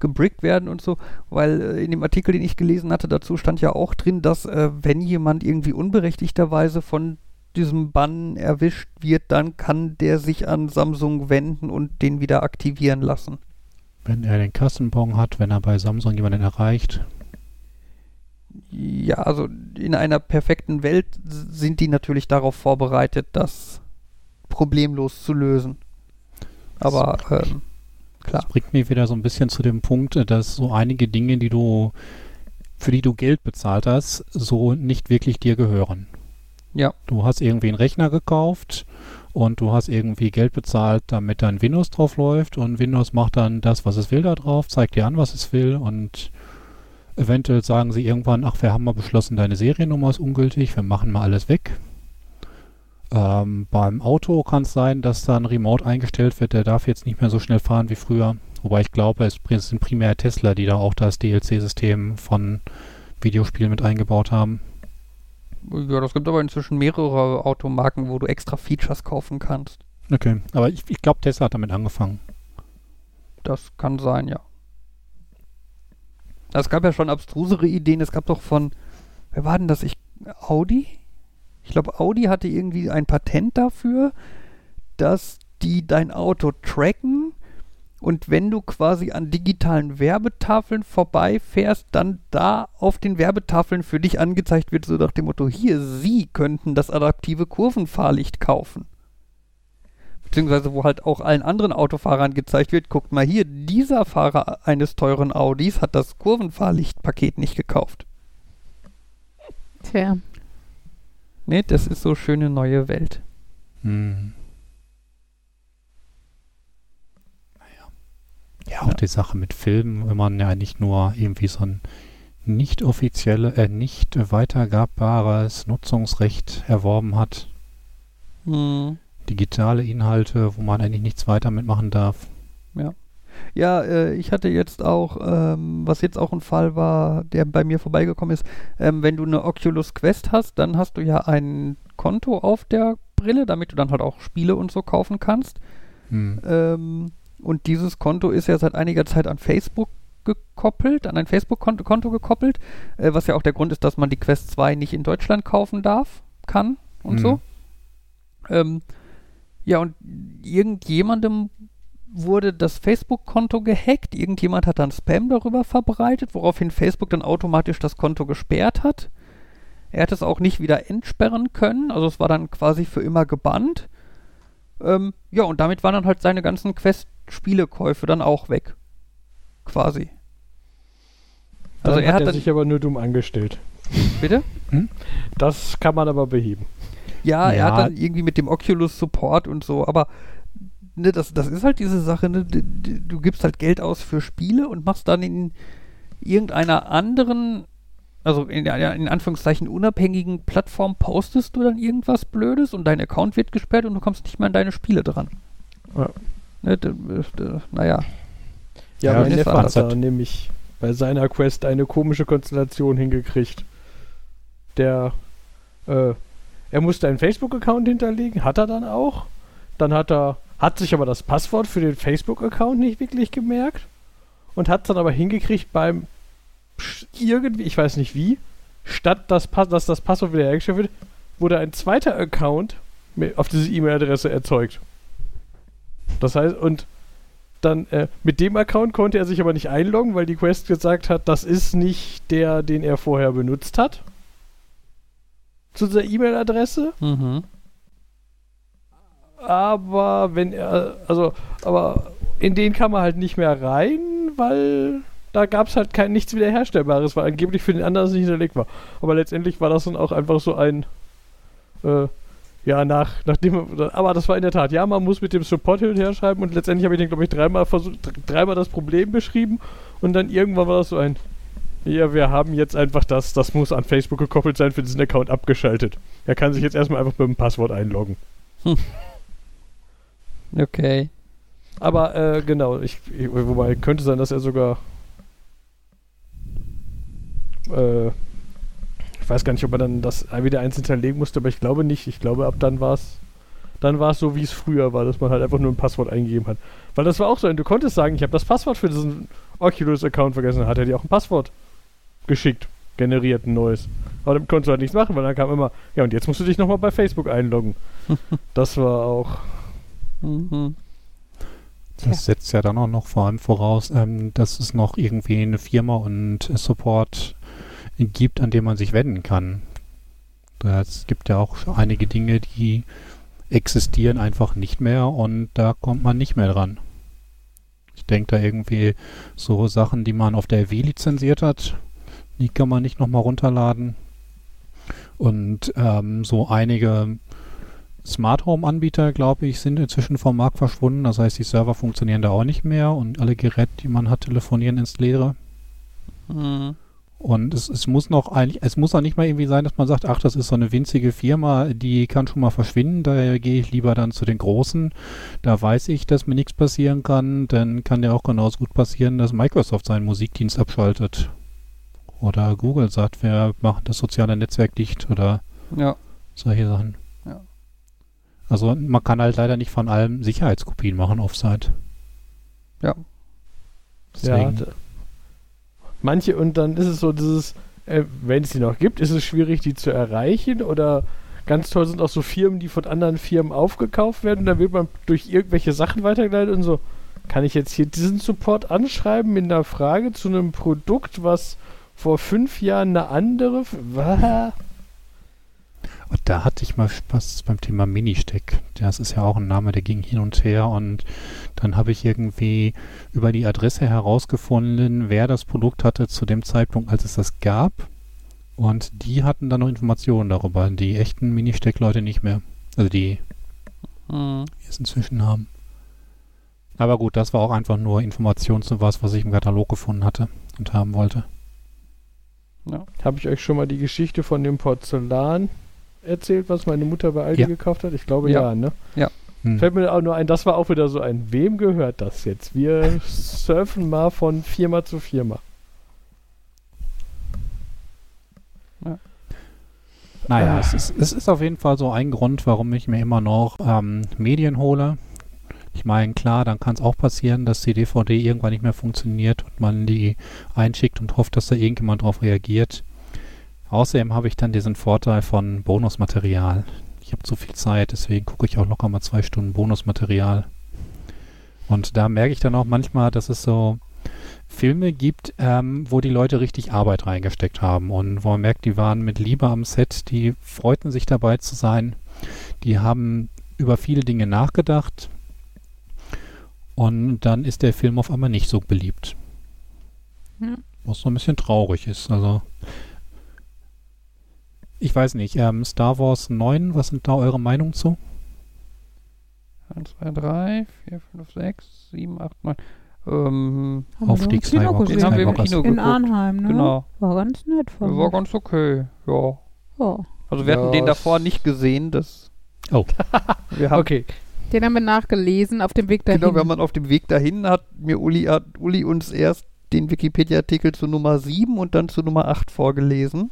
gebrickt werden und so, weil äh, in dem Artikel, den ich gelesen hatte, dazu stand ja auch drin, dass äh, wenn jemand irgendwie unberechtigterweise von diesem Bann erwischt wird, dann kann der sich an Samsung wenden und den wieder aktivieren lassen. Wenn er den Kassenbon hat, wenn er bei Samsung jemanden erreicht. Ja, also in einer perfekten Welt sind die natürlich darauf vorbereitet, das problemlos zu lösen. Aber ähm, klar. Das bringt mich wieder so ein bisschen zu dem Punkt, äh, dass so einige Dinge, die du, für die du Geld bezahlt hast, so nicht wirklich dir gehören. Ja. Du hast irgendwie einen Rechner gekauft und du hast irgendwie Geld bezahlt, damit dann Windows drauf läuft und Windows macht dann das, was es will da drauf, zeigt dir an, was es will und eventuell sagen sie irgendwann, ach, wir haben mal beschlossen, deine Seriennummer ist ungültig, wir machen mal alles weg. Ähm, beim Auto kann es sein, dass da ein Remote eingestellt wird, der darf jetzt nicht mehr so schnell fahren wie früher. Wobei ich glaube, es sind primär Tesla, die da auch das DLC-System von Videospielen mit eingebaut haben. Ja, das gibt aber inzwischen mehrere Automarken, wo du extra Features kaufen kannst. Okay, aber ich, ich glaube, Tesla hat damit angefangen. Das kann sein, ja. Es gab ja schon abstrusere Ideen. Es gab doch von, wer war denn das? Ich, Audi? Ich glaube, Audi hatte irgendwie ein Patent dafür, dass die dein Auto tracken und wenn du quasi an digitalen Werbetafeln vorbeifährst, dann da auf den Werbetafeln für dich angezeigt wird, so nach dem Motto, hier, Sie könnten das adaptive Kurvenfahrlicht kaufen. beziehungsweise wo halt auch allen anderen Autofahrern gezeigt wird, guckt mal hier, dieser Fahrer eines teuren Audis hat das Kurvenfahrlichtpaket nicht gekauft. Tja. Ne, das ist so schöne neue Welt. Hm. Naja. Ja, auch Ja. die Sache mit Filmen, wenn man ja nicht nur irgendwie so ein nicht offizielle, äh, nicht weitergabbares Nutzungsrecht erworben hat, Hm. digitale Inhalte, wo man eigentlich nichts weiter mitmachen darf. Ja, äh, ich hatte jetzt auch, ähm, was jetzt auch ein Fall war, der bei mir vorbeigekommen ist, ähm, wenn du eine Oculus Quest hast, dann hast du ja ein Konto auf der Brille, damit du dann halt auch Spiele und so kaufen kannst. Hm. Ähm, und dieses Konto ist ja seit einiger Zeit an Facebook gekoppelt, an ein Facebook-Konto Konto gekoppelt, äh, was ja auch der Grund ist, dass man die Quest 2 nicht in Deutschland kaufen darf, kann und Mhm. so. Ähm, ja, und irgendjemandem wurde das Facebook-Konto gehackt, irgendjemand hat dann Spam darüber verbreitet, woraufhin Facebook dann automatisch das Konto gesperrt hat. Er hat es auch nicht wieder entsperren können, also es war dann quasi für immer gebannt. Ähm, ja, und damit waren dann halt seine ganzen Quest-Spielekäufe dann auch weg. Quasi. Also Dann er hat er sich aber nur dumm angestellt. bitte? Das kann man aber beheben. Ja, er Ja. hat dann irgendwie mit dem Oculus Support und so, aber ne, das, das ist halt diese Sache, ne, d- d- du gibst halt Geld aus für Spiele und machst dann in irgendeiner anderen, also in, in Anführungszeichen unabhängigen Plattform postest du dann irgendwas Blödes und dein Account wird gesperrt und du kommst nicht mehr an deine Spiele dran. Ja. Ne, d- d- naja. Ja, Ja, mein Neffe hat da halt- nämlich bei seiner Quest eine komische Konstellation hingekriegt. Der, äh, er musste einen Facebook-Account hinterlegen, hat er dann auch. Dann hat er, hat sich aber das Passwort für den Facebook-Account nicht wirklich gemerkt und hat dann aber hingekriegt beim irgendwie, ich weiß nicht wie, statt das Pass, dass das Passwort wieder hergestellt wird, wurde ein zweiter Account auf diese E-Mail-Adresse erzeugt. Das heißt, und dann äh, mit dem Account konnte er sich aber nicht einloggen, weil die Quest gesagt hat, das ist nicht der, den er vorher benutzt hat. Zu dieser E-Mail-Adresse. Mhm. Aber wenn er, also, aber in den kam er halt nicht mehr rein, weil da gab es halt kein nichts wiederherstellbares, weil angeblich für den anderen nicht hinterlegt war. Aber letztendlich war das dann auch einfach so ein, äh, ja, nach, nachdem, aber das war in der Tat, ja, man muss mit dem Support hin und her schreiben und letztendlich habe ich den, glaube ich, dreimal versucht, dr- dreimal das Problem beschrieben und dann irgendwann war das so ein, ja, wir haben jetzt einfach das, das muss an Facebook gekoppelt sein, für diesen Account abgeschaltet. Er kann sich jetzt erstmal einfach mit dem Passwort einloggen. [LAUGHS] Okay. Aber äh, genau, ich, ich, wobei könnte sein, dass er sogar äh, ich weiß gar nicht, ob er dann das wieder eins hinterlegen musste, aber ich glaube nicht. Ich glaube, ab dann war es dann war es so, wie es früher war, dass man halt einfach nur ein Passwort eingegeben hat. Weil das war auch so, du konntest sagen, ich habe das Passwort für diesen Oculus-Account vergessen, dann hat er dir auch ein Passwort geschickt, generiert ein neues. Aber damit konntest du halt nichts machen, weil dann kam immer, ja und jetzt musst du dich nochmal bei Facebook einloggen. [LAUGHS] das war auch Mhm. Das setzt ja dann auch noch vor allem voraus, ähm, dass es noch irgendwie eine Firma und Support gibt, an dem man sich wenden kann. Es gibt ja auch einige Dinge, die existieren einfach nicht mehr und da kommt man nicht mehr dran. Ich denke da irgendwie so Sachen, die man auf der W lizenziert hat, die kann man nicht nochmal runterladen. Und ähm, so einige Smart Home Anbieter, glaube ich, sind inzwischen vom Markt verschwunden. Das heißt, die Server funktionieren da auch nicht mehr und alle Geräte, die man hat, telefonieren ins Leere. Mhm. Und es, es muss noch eigentlich, es muss auch nicht mal irgendwie sein, dass man sagt, ach, das ist so eine winzige Firma, die kann schon mal verschwinden, daher gehe ich lieber dann zu den Großen. Da weiß ich, dass mir nichts passieren kann. Dann kann ja auch genauso gut passieren, dass Microsoft seinen Musikdienst abschaltet. Oder Google sagt, wir machen das soziale Netzwerk dicht oder Ja. solche Sachen. Ja. Also man kann halt leider nicht von allem Sicherheitskopien machen offsite. Ja. Deswegen, d- manche und dann ist es so dieses, äh, wenn es die noch gibt, ist es schwierig, die zu erreichen oder ganz toll sind auch so Firmen, die von anderen Firmen aufgekauft werden und dann wird man durch irgendwelche Sachen weitergeleitet und so, kann ich jetzt hier diesen Support anschreiben mit einer Frage zu einem Produkt, was vor fünf Jahren eine andere? Und da hatte ich mal Spaß beim Thema Ministeck. Das ist ja auch ein Name, der ging hin und her und dann habe ich irgendwie über die Adresse herausgefunden, wer das Produkt hatte zu dem Zeitpunkt, als es das gab. Und die hatten dann noch Informationen darüber. Die echten Ministeck-Leute nicht mehr. Also die, Hm. die es inzwischen haben. Aber gut, das war auch einfach nur Information zu was, was ich im Katalog gefunden hatte und haben wollte. Habe ich euch schon mal die Geschichte von dem Porzellan erzählt, was meine Mutter bei Aldi Ja. gekauft hat? Ich glaube Ja. ja, ne? Hm. Fällt mir auch nur ein, das war auch wieder so ein, wem gehört das jetzt? Wir [LAUGHS] surfen mal von Firma zu Firma. Naja, Ah. es ist, es ist auf jeden Fall so ein Grund, warum ich mir immer noch ähm, Medien hole. Ich meine, klar, dann kann es auch passieren, dass die DVD irgendwann nicht mehr funktioniert und man die einschickt und hofft, dass da irgendjemand drauf reagiert. Außerdem habe ich dann diesen Vorteil von Bonusmaterial. Ich habe zu viel Zeit, deswegen gucke ich auch locker mal zwei Stunden Bonusmaterial. Und da merke ich dann auch manchmal, dass es so Filme gibt, ähm, wo die Leute richtig Arbeit reingesteckt haben und wo man merkt, die waren mit Liebe am Set, die freuten sich dabei zu sein, die haben über viele Dinge nachgedacht und dann ist der Film auf einmal nicht so beliebt. Ja. Was so ein bisschen traurig ist. Also ich weiß nicht, ähm, Star Wars 9, was sind da eure Meinungen zu? 1, 2, 3, 4, 5, 6, 7, 8, 9. Ähm, Haben wir Auf doch die im Kino Skywalker- den gesehen. haben wir im. Kino In. Arnheim, ne? Genau. War ganz nett von War ganz okay, ja. ja. Also wir hatten Ja, den es- davor nicht gesehen, das... Oh. [LAUGHS] wir haben, Okay, Den haben wir nachgelesen auf dem Weg dahin. Genau, wir haben dann auf dem Weg dahin, hat mir Uli, hat Uli uns erst den Wikipedia-Artikel zu Nummer 7 und dann zu Nummer 8 vorgelesen.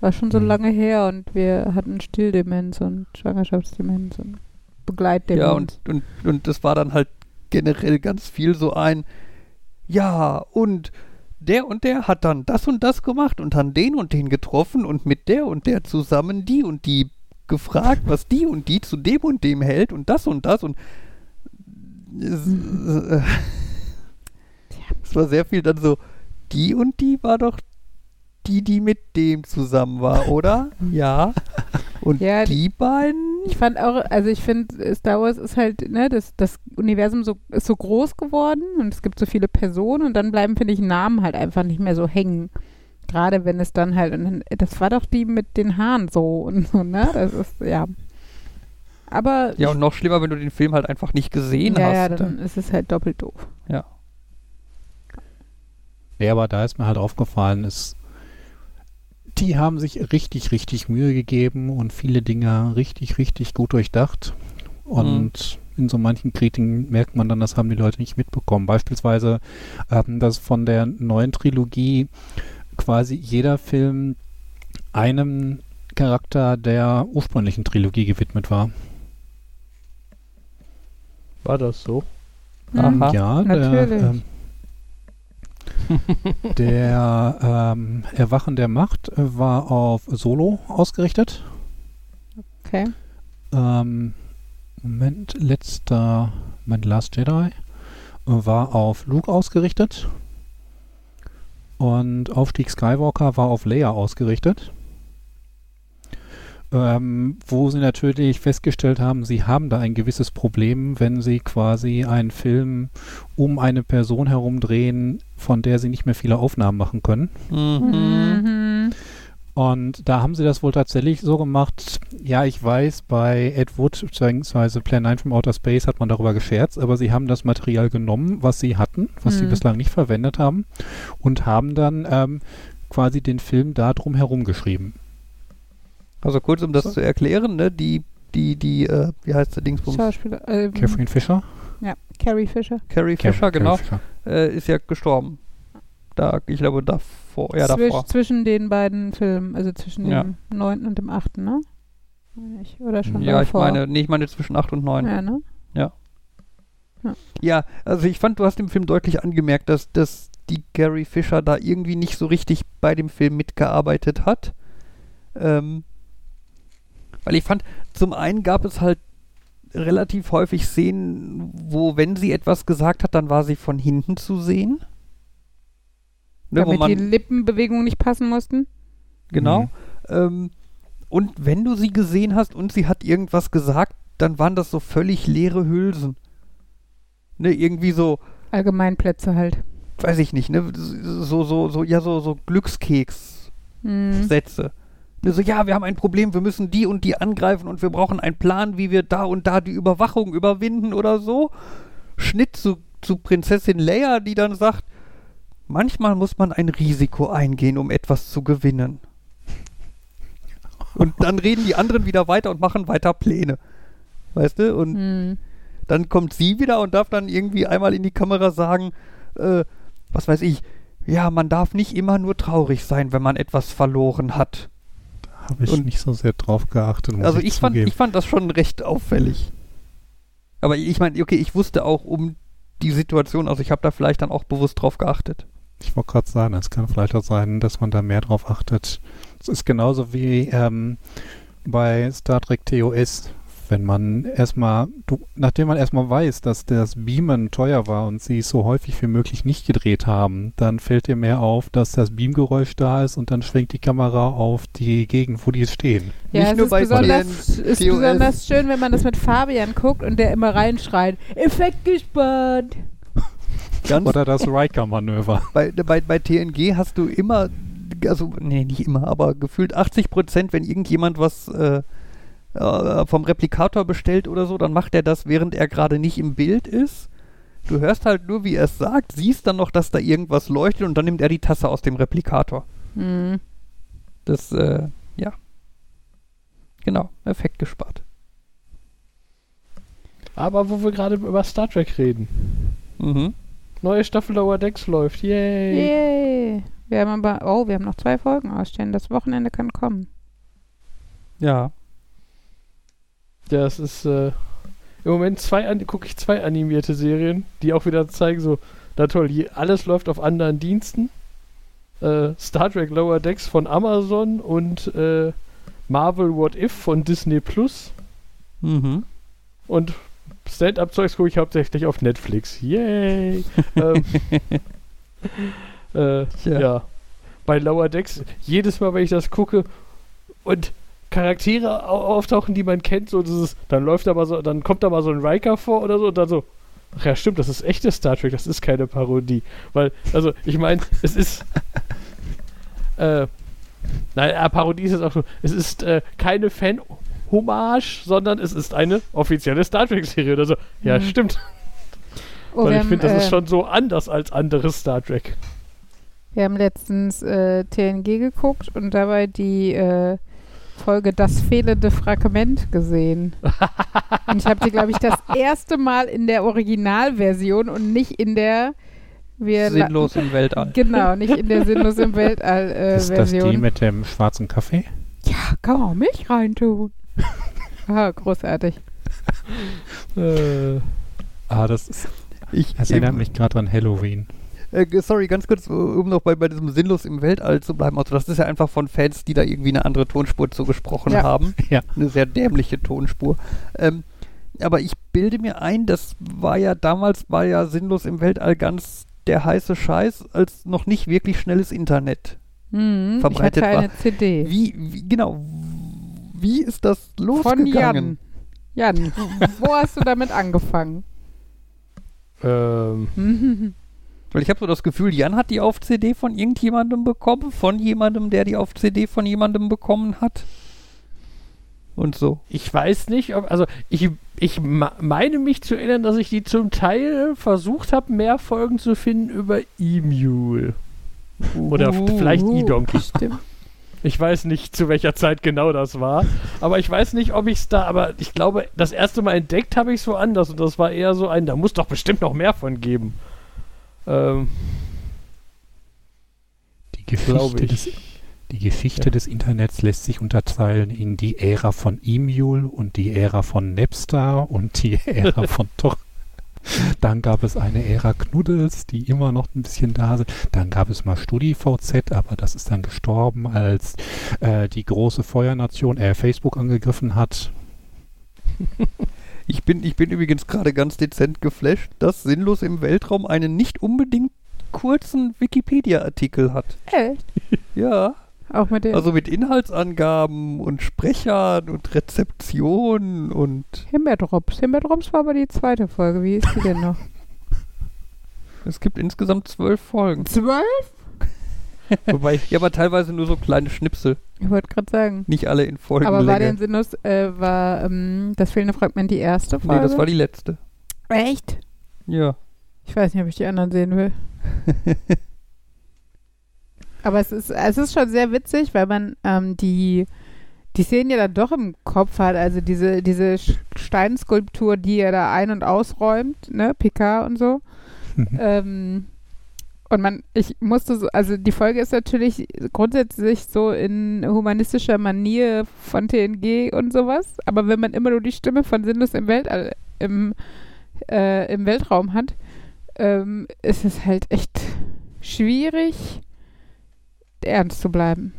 War schon so Hm. lange her und wir hatten Stilldemenz und Schwangerschaftsdemenz und Begleitdemenz. Ja, und, und, und das war dann halt generell ganz viel so ein, ja, und der und der hat dann das und das gemacht und dann den und den getroffen und mit der und der zusammen die und die gefragt, was die und die zu dem und dem hält und das und das und es, äh, [LAUGHS] es war sehr viel dann so, die und die war doch die, die mit dem zusammen war, oder? [LAUGHS] Ja. Und Ja, die beiden? Ich fand auch, also ich finde, Star Wars ist halt, ne, das, das Universum so, ist so groß geworden und es gibt so viele Personen und dann bleiben, finde ich, Namen halt einfach nicht mehr so hängen. Gerade wenn es dann halt, und dann, das war doch die mit den Haaren so und so, ne? Das ist, ja. Aber Ja, und noch schlimmer, wenn du den Film halt einfach nicht gesehen ja, hast. ja, dann ist es halt doppelt doof. Ja, aber da ist mir halt aufgefallen, ist, die haben sich richtig, richtig Mühe gegeben und viele Dinge richtig, richtig gut durchdacht. Und in so manchen Kritiken merkt man dann, das haben die Leute nicht mitbekommen. Beispielsweise, ähm, dass von der neuen Trilogie quasi jeder Film einem Charakter der ursprünglichen Trilogie gewidmet war. war das so? Hm. Aha. Ja, natürlich. der, ähm, [LAUGHS] der ähm, Erwachen der Macht war auf Solo ausgerichtet. Okay. Ähm, Moment, letzter, Moment, Last Jedi war auf Luke ausgerichtet. Und Aufstieg Skywalker war auf Leia ausgerichtet. Ähm, wo sie natürlich festgestellt haben, sie haben da ein gewisses Problem, wenn sie quasi einen Film um eine Person herum drehen, von der sie nicht mehr viele Aufnahmen machen können. Mhm. Mhm. Und da haben sie das wohl tatsächlich so gemacht. Ja, ich weiß, bei Ed Wood bzw. Plan 9 from Outer Space hat man darüber gescherzt, aber sie haben das Material genommen, was sie hatten, was sie Hm. bislang nicht verwendet haben, und haben dann ähm, quasi den Film da drum herum geschrieben. Also kurz, um das So. zu erklären, ne, die, die, die, äh, wie heißt der Dingsbums? Schauspieler. Äh, Catherine Fisher? Ja, Carrie Fisher. Carrie Car- Fisher, Carrie genau, Fisher. äh, ist ja gestorben. Da, ich glaube, davor, ja, Zwisch, davor. Zwischen den beiden Filmen, also zwischen Ja. dem neunten und dem achten, ne? Meine ich. Oder schon Ja, ich davor. meine, nee, ich meine zwischen 8 und 9. Ja, ne? Ja, also ich fand, du hast im Film deutlich angemerkt, dass, dass die Carrie Fisher da irgendwie nicht so richtig bei dem Film mitgearbeitet hat. Ähm, weil ich fand, zum einen gab es halt relativ häufig Szenen, wo, wenn sie etwas gesagt hat, dann war sie von hinten zu sehen. Ne, wo Damit die man, Lippenbewegungen nicht passen mussten. genau. Mhm. Ähm, und wenn du sie gesehen hast und sie hat irgendwas gesagt, dann waren das so völlig leere Hülsen. Ne, irgendwie so, Allgemeinplätze halt. weiß ich nicht, ne, so, so, so, ja, so, so Glückskeks. Hm. Ne, So, ja, wir haben ein Problem, wir müssen die und die angreifen und wir brauchen einen Plan, wie wir da und da die Überwachung überwinden oder so. Schnitt zu, zu Prinzessin Leia, die dann sagt, manchmal muss man ein Risiko eingehen, um etwas zu gewinnen. Und dann reden die anderen wieder weiter und machen weiter Pläne. Weißt du? Und Hm. dann kommt sie wieder und darf dann irgendwie einmal in die Kamera sagen, äh, was weiß ich, ja, man darf nicht immer nur traurig sein, wenn man etwas verloren hat. Habe ich Und- nicht so sehr drauf geachtet. Also ich fand, zugeben. ich fand das schon recht auffällig. Aber ich meine, okay, ich wusste auch um die Situation, also ich habe da vielleicht dann auch bewusst drauf geachtet. Ich wollte gerade sagen, es kann vielleicht auch sein, dass man da mehr drauf achtet. Es ist genauso wie ähm, bei Star Trek TOS, wenn man erstmal, du, nachdem man erstmal weiß, dass das Beamen teuer war und sie es so häufig wie möglich nicht gedreht haben, dann fällt dir mehr auf, dass das Beamgeräusch da ist und dann schwenkt die Kamera auf die Gegend, wo die stehen. Ja, Nicht es nur ist, bei besonders, ist TOS. besonders schön, wenn man das mit Fabian guckt und der immer reinschreit, Effekt gespart. Ganz Oder das Riker-Manöver. bei, bei, bei TNG hast du immer, also, nee, nicht immer, aber gefühlt 80 Prozent, wenn irgendjemand was äh, äh, vom Replikator bestellt oder so, dann macht er das, während er gerade nicht im Bild ist. Du hörst halt nur, wie er es sagt, siehst dann noch, dass da irgendwas leuchtet und dann nimmt er die Tasse aus dem Replikator. Hm. Das, äh, ja. Genau, Effekt gespart. Aber wo wir gerade über Star Trek reden. Mhm. Neue Staffel Lower Decks läuft. Yay! Yay. Wir haben aber, oh, wir haben noch zwei Folgen ausstehen. Das Wochenende kann kommen. Ja. Ja, es ist äh, im Moment zwei gucke ich zwei animierte Serien, die auch wieder zeigen so, na toll, je, alles läuft auf anderen Diensten. Äh, Star Trek Lower Decks von Amazon und äh, Marvel What If von Disney Plus Mhm. und Stand-up-Zeugs gucke ich hauptsächlich auf Netflix. Yay! [LAUGHS] ähm, äh, Tja. ja. Bei Lower Decks, jedes Mal, wenn ich das gucke und Charaktere au auftauchen, die man kennt, so dieses, dann läuft da mal so, dann kommt da mal so ein Riker vor oder so und dann so, ach ja, stimmt, das ist echtes Star Trek, das ist keine Parodie. Weil, also, ich meine, es ist, [LAUGHS] äh, nein, äh, Parodie ist jetzt auch so, es ist äh, keine Fan-Hommage, sondern es ist eine offizielle Star Trek-Serie oder so. Ja, Mhm. stimmt. Oh, Weil ich finde, das ist äh, schon so anders als anderes Star Trek. Wir haben letztens äh, TNG geguckt und dabei die äh, Folge Das fehlende Fragment gesehen. [LAUGHS] und ich habe die, glaube ich, das erste Mal in der Originalversion und nicht in der wir Sinnlos im Weltall. Genau, nicht in der Sinnlos im Weltall äh, ist das die mit dem schwarzen Kaffee? ja, kann man auch mich reintun. [LAUGHS] ah, großartig. Äh, Ah, das ist, Ich, das erinnert mich gerade an Halloween. Äh, sorry, ganz kurz, um noch bei, bei diesem Sinnlos im Weltall zu bleiben. Also das ist ja einfach von Fans, die da irgendwie eine andere Tonspur zugesprochen Ja. haben. [LAUGHS] Ja. Eine sehr dämliche Tonspur. Ähm, aber ich bilde mir ein, das war ja damals, war ja Sinnlos im Weltall ganz der heiße Scheiß, als noch nicht wirklich schnelles Internet. Hm, Verbreitet ich hatte war. eine CD. Wie, wie genau, wie ist das Von losgegangen? Jan. Jan, wo hast du damit angefangen? ähm, Mhm. [LAUGHS] Weil ich habe so das Gefühl, Jan hat die auf CD von irgendjemandem bekommen, von jemandem, der die auf CD von jemandem bekommen hat. Und so. ich weiß nicht, ob, also ich, ich meine mich zu erinnern, dass ich die zum Teil versucht habe, mehr Folgen zu finden über E-Mule. Oder f- vielleicht Uh, E-Donkey. Ich weiß nicht, zu welcher Zeit genau das war. Aber ich weiß nicht, ob ich es da, aber ich glaube, das erste Mal entdeckt habe ich es woanders. Und das war eher so ein, da muss doch bestimmt noch mehr von geben. Ähm, Die Geschichte, des, die Geschichte Ja. des Internets lässt sich unterteilen in die Ära von E-Mule und die Ära von Napster und die [LAUGHS] Ära von Tor. Dann gab es eine Ära Knuddels, die immer noch ein bisschen da sind. Dann gab es mal StudiVZ, aber das ist dann gestorben, als äh, die große Feuernation äh, Facebook angegriffen hat. [LAUGHS] Ich bin, ich bin übrigens gerade ganz dezent geflasht, dass Sinnlos im Weltraum einen nicht unbedingt kurzen Wikipedia-Artikel hat. Echt? [LAUGHS] Ja. Auch mit den Also mit Inhaltsangaben und Sprechern und Rezeption und Himbeerdrops. Himbeerdrops war aber die zweite Folge. Wie ist die denn noch? [LAUGHS] es gibt insgesamt zwölf Folgen. Zwölf? [LAUGHS] Wobei ich, Ja, aber teilweise nur so kleine Schnipsel. Ich wollte gerade sagen. Nicht alle in Folgenlänge. Aber war den Sinnlos, äh, war ähm, das fehlende Fragment die erste Folge? nee, das war die letzte. Echt? Ja. Ich weiß nicht, ob ich die anderen sehen will. [LAUGHS] Aber es ist, es ist schon sehr witzig, weil man ähm, die, die Szenen ja dann doch im Kopf hat. Also diese, diese Steinskulptur, die er da ein- und ausräumt, ne, Picard und so. [LAUGHS] ähm, und man, ich musste so, also die Folge ist natürlich grundsätzlich so in humanistischer Manier von TNG und sowas, aber wenn man immer nur die Stimme von Sinnlos im Weltall, im, äh, im Weltraum hat, ähm, ist es halt echt schwierig, ernst zu bleiben.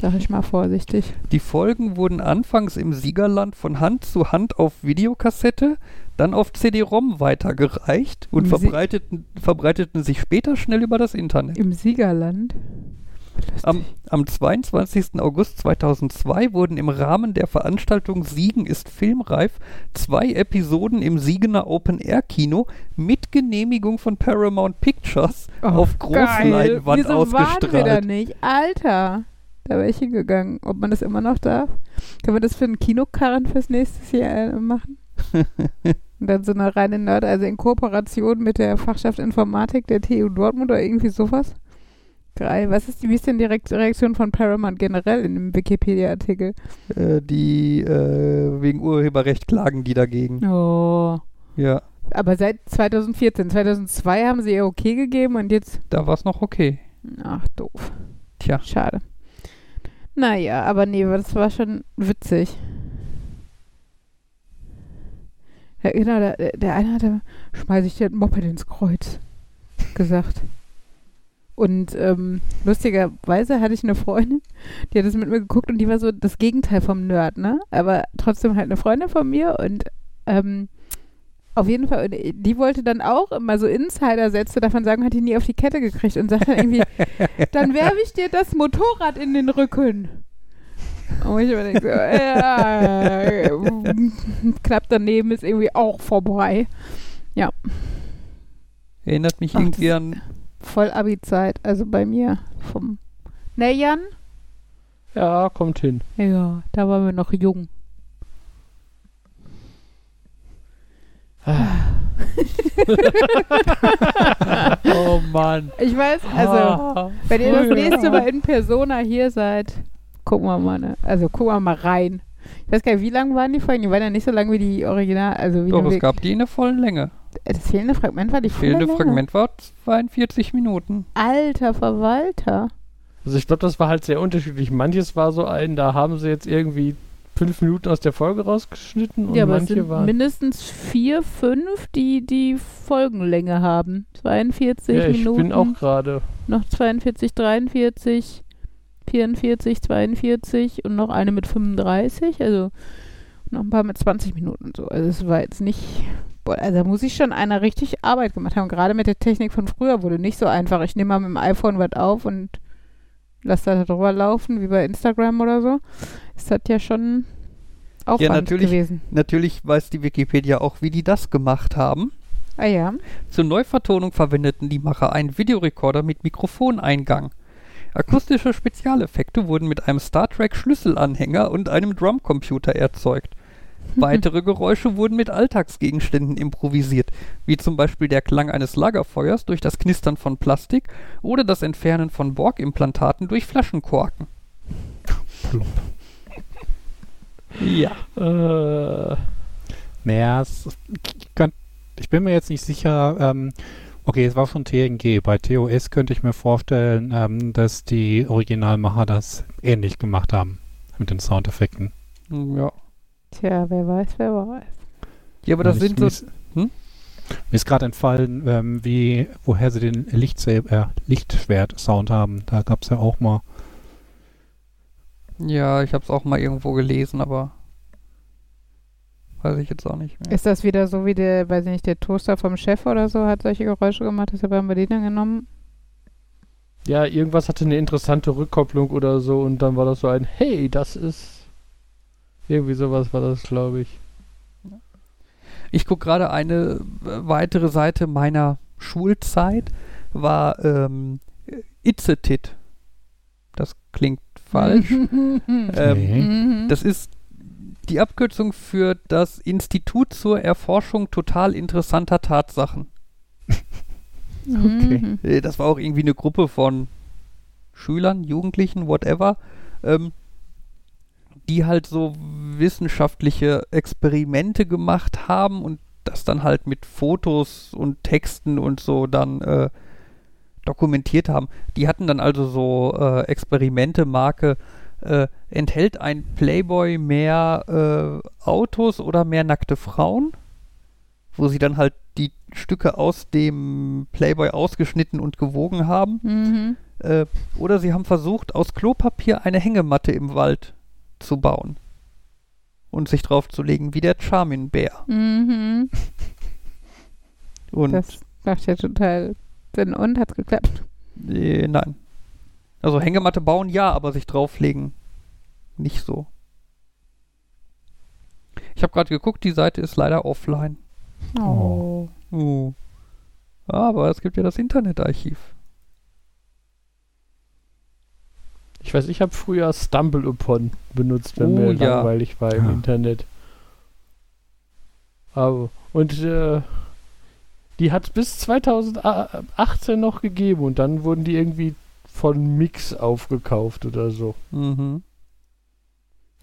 Sag ich mal vorsichtig. Die Folgen wurden anfangs im Siegerland von Hand zu Hand auf Videokassette, dann auf CD-ROM weitergereicht und verbreiteten, verbreiteten sich später schnell über das Internet. Im Siegerland. Am, am 22. August 2002 wurden im Rahmen der Veranstaltung Siegen ist filmreif zwei Episoden im Siegener Open-Air-Kino mit Genehmigung von Paramount Pictures Oh, auf. Großleinwand Wieso Waren wir da ausgestrahlt. nicht? Alter. Da wäre ich hingegangen. Ob man das immer noch darf? Können wir das für einen Kinokarren fürs nächste Jahr äh, machen? [LAUGHS] Und dann so eine reine Nerd, also in Kooperation mit der Fachschaft Informatik der TU Dortmund oder irgendwie sowas. Geil. Was ist die, wie ist denn die Reakt- Reaktion von Paramount generell in dem Wikipedia-Artikel? Äh, die äh, wegen Urheberrecht klagen die dagegen. Oh. Ja, Aber seit 2014, 2002 haben sie ihr okay gegeben und jetzt, da war es noch okay. ach doof. Tja. Schade. Naja, aber nee, das war schon witzig. Ja, genau, der, der eine hatte, schmeiß ich dir ein Moped ins Kreuz, gesagt. Und ähm, lustigerweise hatte ich eine Freundin, die hat das mit mir geguckt und die war so das Gegenteil vom Nerd, ne? Aber trotzdem halt eine Freundin von mir und ähm, auf jeden Fall, die wollte dann auch immer so Insider-Sätze davon sagen, hat die nie auf die Kette gekriegt und sagt dann irgendwie, [LAUGHS] dann werfe ich dir das Motorrad in den Rücken. Und ich immer denke, so, ja, knapp daneben ist irgendwie auch vorbei. Erinnert mich Ach, irgendwie an. Voll Abi-Zeit, also bei mir vom Ne, Jan? ja, kommt hin. Ja, da waren wir noch jung. [LAUGHS] Oh Mann. Ich weiß, also, Ah, wenn ihr das nächste Mal in Persona hier seid, gucken wir mal, ne? Also gucken wir mal rein. Ich weiß gar nicht, wie lang waren die Folgen? Die waren ja nicht so lang wie die Original, also wie Doch, es gab die in der vollen Länge. das fehlende Fragment war die Das fehlende volle Länge. Fragment war 42 Minuten. Alter Verwalter. Also ich glaube, das war halt sehr unterschiedlich. Manches war so ein, da haben sie jetzt irgendwie fünf Minuten aus der Folge rausgeschnitten und ja, aber es manche sind waren. mindestens vier, fünf, die die Folgenlänge haben. 42 Ja, ich Minuten. bin auch gerade. noch 42, 43, 44, 42 und noch eine mit 35. Also noch ein paar mit 20 Minuten und so. Also es war jetzt nicht. Boah, also da muss ich schon einer richtig Arbeit gemacht haben. Gerade mit der Technik von früher wurde nicht so einfach. Ich nehme mal mit dem iPhone was auf und lasse da drüber laufen, wie bei Instagram oder so. Ist das ja schon Aufwand natürlich. gewesen. Natürlich weiß die Wikipedia auch, wie die das gemacht haben. Ah ja. Zur Neuvertonung verwendeten die Macher einen Videorekorder mit Mikrofoneingang. Akustische Spezialeffekte wurden mit einem Star Trek Schlüsselanhänger und einem Drumcomputer erzeugt. [LAUGHS] Weitere Geräusche wurden mit Alltagsgegenständen improvisiert, wie zum Beispiel der Klang eines Lagerfeuers durch das Knistern von Plastik oder das Entfernen von Borg-Implantaten durch Flaschenkorken. Plump. Ja. Äh, Naja, es, ich, kann, ich bin mir jetzt nicht sicher. Ähm, okay, es war von TNG. Bei TOS könnte ich mir vorstellen, ähm, dass die Originalmacher das ähnlich gemacht haben mit den Soundeffekten. Ja. Tja, wer weiß, wer weiß. Ja, aber das sind ist- so. Mir ist, Hm? mir ist gerade entfallen, ähm, wie, woher sie den äh, Lichtschwert-Sound haben. Da gab es ja auch mal. Ja, ich habe es auch mal irgendwo gelesen, aber weiß ich jetzt auch nicht mehr. Ist das wieder so wie der, weiß ich nicht, der Toaster vom Chef oder so hat solche Geräusche gemacht, deshalb haben wir den dann genommen? Ja, irgendwas hatte eine interessante Rückkopplung oder so und dann war das so ein, hey, das ist. Irgendwie sowas war das, glaube ich. Ich gucke gerade eine äh, weitere Seite meiner Schulzeit, war ähm, Itzetit. Das klingt falsch. [LAUGHS] ähm, das ist die Abkürzung für das Institut zur Erforschung total interessanter Tatsachen. [LAUGHS] Okay. Mhm. Äh, Das war auch irgendwie eine Gruppe von Schülern, Jugendlichen, whatever, ähm, die halt so wissenschaftliche Experimente gemacht haben und das dann halt mit Fotos und Texten und so dann äh, dokumentiert haben. Die hatten dann also so äh, Experimente, Marke, äh, enthält ein Playboy mehr äh, Autos oder mehr nackte Frauen? Wo sie dann halt die Stücke aus dem Playboy ausgeschnitten und gewogen haben. Mhm. Äh, oder sie haben versucht, aus Klopapier eine Hängematte im Wald zu bauen. Und sich draufzulegen, wie der Charmin-Bär. Mhm. Und Das macht ja total Sinn. Und hat's geklappt? äh, nein. Also Hängematte bauen ja, aber sich drauflegen nicht so. Ich habe gerade geguckt, die Seite ist leider offline. Oh. Uh. Aber es gibt ja das Internetarchiv. Ich weiß, ich habe früher Stumble Upon benutzt, wenn Oh, mir ja. langweilig war im Ja. Internet. Aber, und äh, die hat bis 2018 noch gegeben und dann wurden die irgendwie von Mix aufgekauft oder so. Mhm.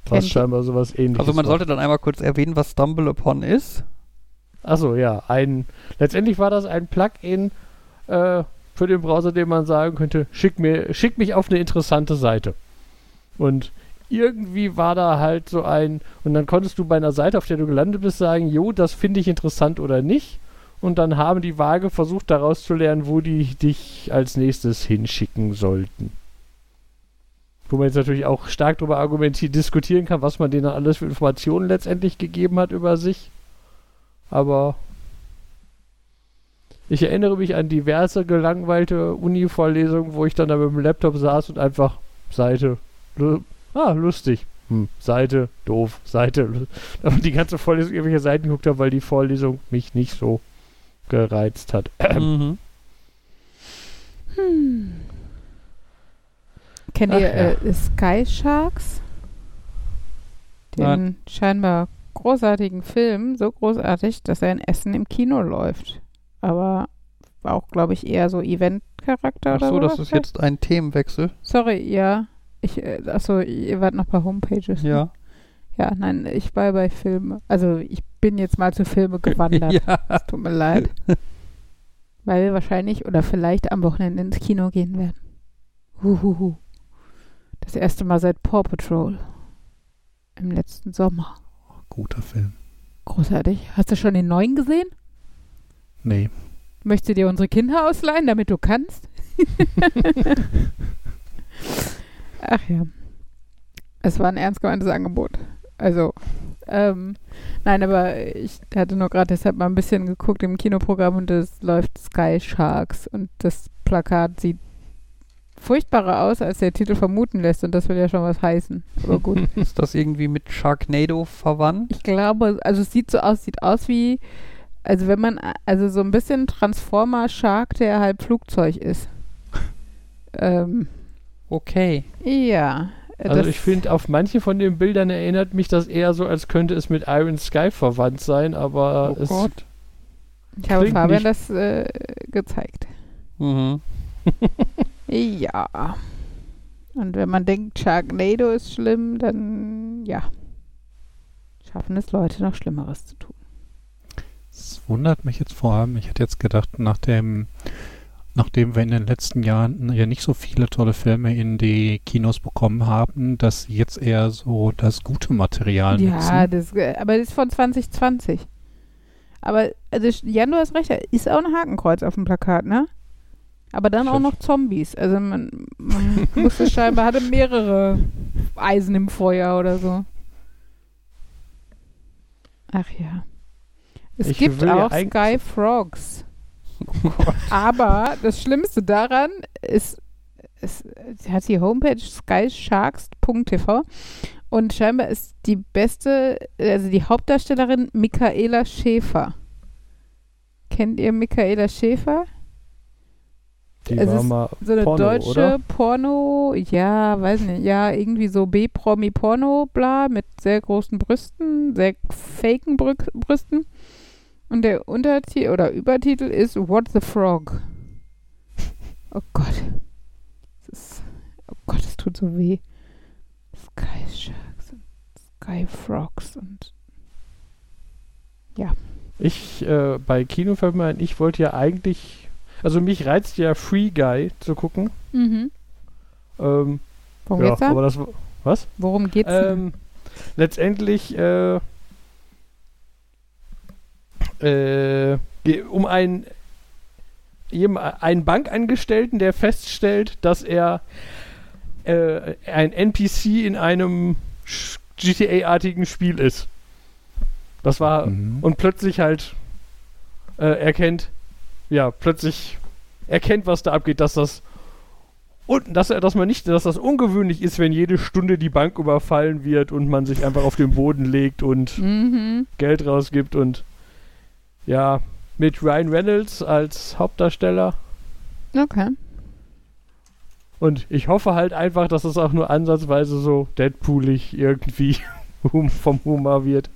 Was scheinbar sowas ähnliches Also man war. sollte dann einmal kurz erwähnen, was Stumble Upon ist. Achso, ja. Ein, letztendlich war das ein Plugin äh, für den Browser, den man sagen könnte, schick, mir, schick mich auf eine interessante Seite. Und irgendwie war da halt so ein, und dann konntest du bei einer Seite, auf der du gelandet bist, sagen, jo, das finde ich interessant oder nicht. Und dann haben die Waage versucht daraus zu lernen, wo die dich als nächstes hinschicken sollten. Wo man jetzt natürlich auch stark darüber argumentieren, diskutieren kann, was man denen alles für Informationen letztendlich gegeben hat über sich. Aber ich erinnere mich an diverse gelangweilte Uni-Vorlesungen, wo ich dann da mit dem Laptop saß und einfach Seite, lu ah, lustig, hm, Seite, doof, Seite, aber [LAUGHS] die ganze Vorlesung irgendwelche Seiten geguckt habe, weil die Vorlesung mich nicht so gereizt hat. [CLEARS THROAT] mhm. Hm. Kennt Ach ihr ja. äh, Sky Sharks? Den Nein. scheinbar großartigen Film, so großartig, dass er in Essen im Kino läuft. Aber auch, glaube ich, eher so Event-Charakter oder so, das sowas. ist jetzt ein Themenwechsel. Sorry, ja. Ich, äh, achso, ihr wart noch bei Homepages. ne? Ja. Nein, ich war bei Filme. Also ich bin jetzt mal zu Filme [LAUGHS] gewandert. ja. Es tut mir leid. [LAUGHS] Weil wir wahrscheinlich oder vielleicht am Wochenende ins Kino gehen werden. Huhuhu. Das erste Mal seit Paw Patrol. Im letzten Sommer. Guter Film. Großartig. Hast du schon den neuen gesehen? Nee. Möchtest du dir unsere Kinder ausleihen, damit du kannst? [LAUGHS] Ach ja. Es war ein ernst gemeintes Angebot. Also, ähm, nein, aber ich hatte nur gerade deshalb mal ein bisschen geguckt im Kinoprogramm und es läuft Sky Sharks und das Plakat sieht furchtbarer aus, als der Titel vermuten lässt und das will ja schon was heißen. Aber gut. [LAUGHS] Ist das irgendwie mit Sharknado verwandt? Ich glaube, also es sieht so aus, sieht aus wie, also wenn man, also so ein bisschen Transformer Shark, der halb Flugzeug ist. [LAUGHS] ähm, Okay. ja. Äh, Also das- ich finde, auf manche von den Bildern erinnert mich das eher so, als könnte es mit Iron Sky verwandt sein, aber Oh es Gott. ich habe klingt Fabian nicht- das äh, gezeigt. Mhm. [LAUGHS] Ja. Und wenn man denkt, Sharknado ist schlimm, dann ja. Schaffen es Leute noch Schlimmeres zu tun. Es wundert mich jetzt vor allem, ich hätte jetzt gedacht, nach dem, nachdem wir in den letzten Jahren ja nicht so viele tolle Filme in die Kinos bekommen haben, dass jetzt eher so das gute Material Ja, nutzen. das, äh, aber das ist von 2020. Aber also Jan, du hast recht, da ist auch ein Hakenkreuz auf dem Plakat, ne? Aber dann auch Stimmt. noch Zombies. Also man, man [LAUGHS] musste scheinbar, hatte mehrere Eisen im Feuer oder so. Ach ja. Es Ich gibt ja auch Sky Frogs. [LAUGHS] Aber das Schlimmste daran ist, es, sie hat die Homepage skysharks.tv und scheinbar ist die beste, also die Hauptdarstellerin Michaela Schäfer. Kennt ihr Michaela Schäfer? Die Es war ist mal So eine Porno, deutsche oder? Porno, ja, weiß nicht, ja, irgendwie so B-Promi-Porno, bla, mit sehr großen Brüsten, sehr faken Brü Brüsten. Und der Untertitel oder Übertitel ist What the Frog. [LAUGHS] Oh Gott. Das ist, oh Gott, es tut so weh. Sky Sharks und Sky Frogs und Ich, äh, bei Kinofilmen, ich wollte ja eigentlich, also mich reizt ja Free Guy zu gucken. mhm. Ähm, Worum ja, geht's da? aber das, was? Worum geht's? Ähm, letztendlich äh, äh, um einen, einen Bankangestellten, der feststellt, dass er äh, ein NPC in einem GTA-artigen Spiel ist. Das war Mhm. und plötzlich halt äh, erkennt, ja, plötzlich erkennt, was da abgeht, dass das und dass er, dass man nicht, dass das ungewöhnlich ist, wenn jede Stunde die Bank überfallen wird und man sich einfach auf den Boden legt und Mhm. Geld rausgibt und ja, mit Ryan Reynolds als Hauptdarsteller. Okay. Und ich hoffe halt einfach, dass es auch nur ansatzweise so Deadpoolig irgendwie [LAUGHS] vom Humor wird.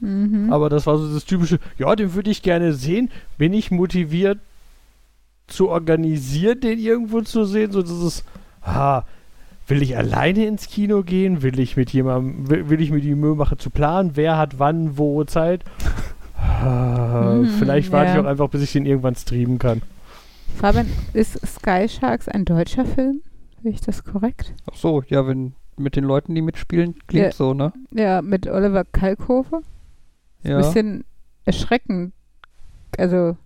Mhm. Aber das war so das typische, ja, den würde ich gerne sehen. Bin ich motiviert zu organisieren, den irgendwo zu sehen? So dieses, ha, will ich alleine ins Kino gehen? Will ich mit jemandem, will, will ich mir die Mühe machen zu planen? Wer hat wann, wo Zeit? Mhm, [LAUGHS] Vielleicht warte ja. ich auch einfach, bis ich den irgendwann streamen kann. Fabian, ist Sky Sharks ein deutscher Film? Sehe ich das korrekt? Ach so, ja, wenn mit den Leuten, die mitspielen, klingt Ja. so, ne? Ja, mit Oliver Kalkofe. Ist Ja. Ein bisschen erschreckend. Also,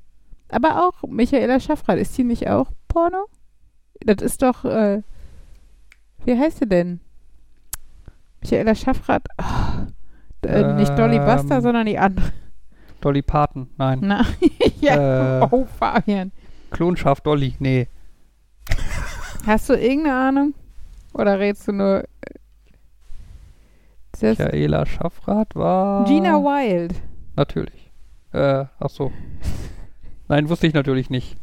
aber auch Michaela Schaffrath. Ist die nicht auch Porno? Das ist doch, äh, wie heißt sie denn? Michaela Schaffrath. Ah, äh, nicht Dolly Buster, Ähm. sondern die andere. Dolly Parton, nein. Na, [LAUGHS] ja. Äh. Oh, Fabian. Klonschaf Dolly, nee. Hast du irgendeine Ahnung? Oder redest du nur. äh, Das Michaela Schaffrath war. Gina Wild. Natürlich. Äh, ach so. Nein, wusste ich natürlich nicht.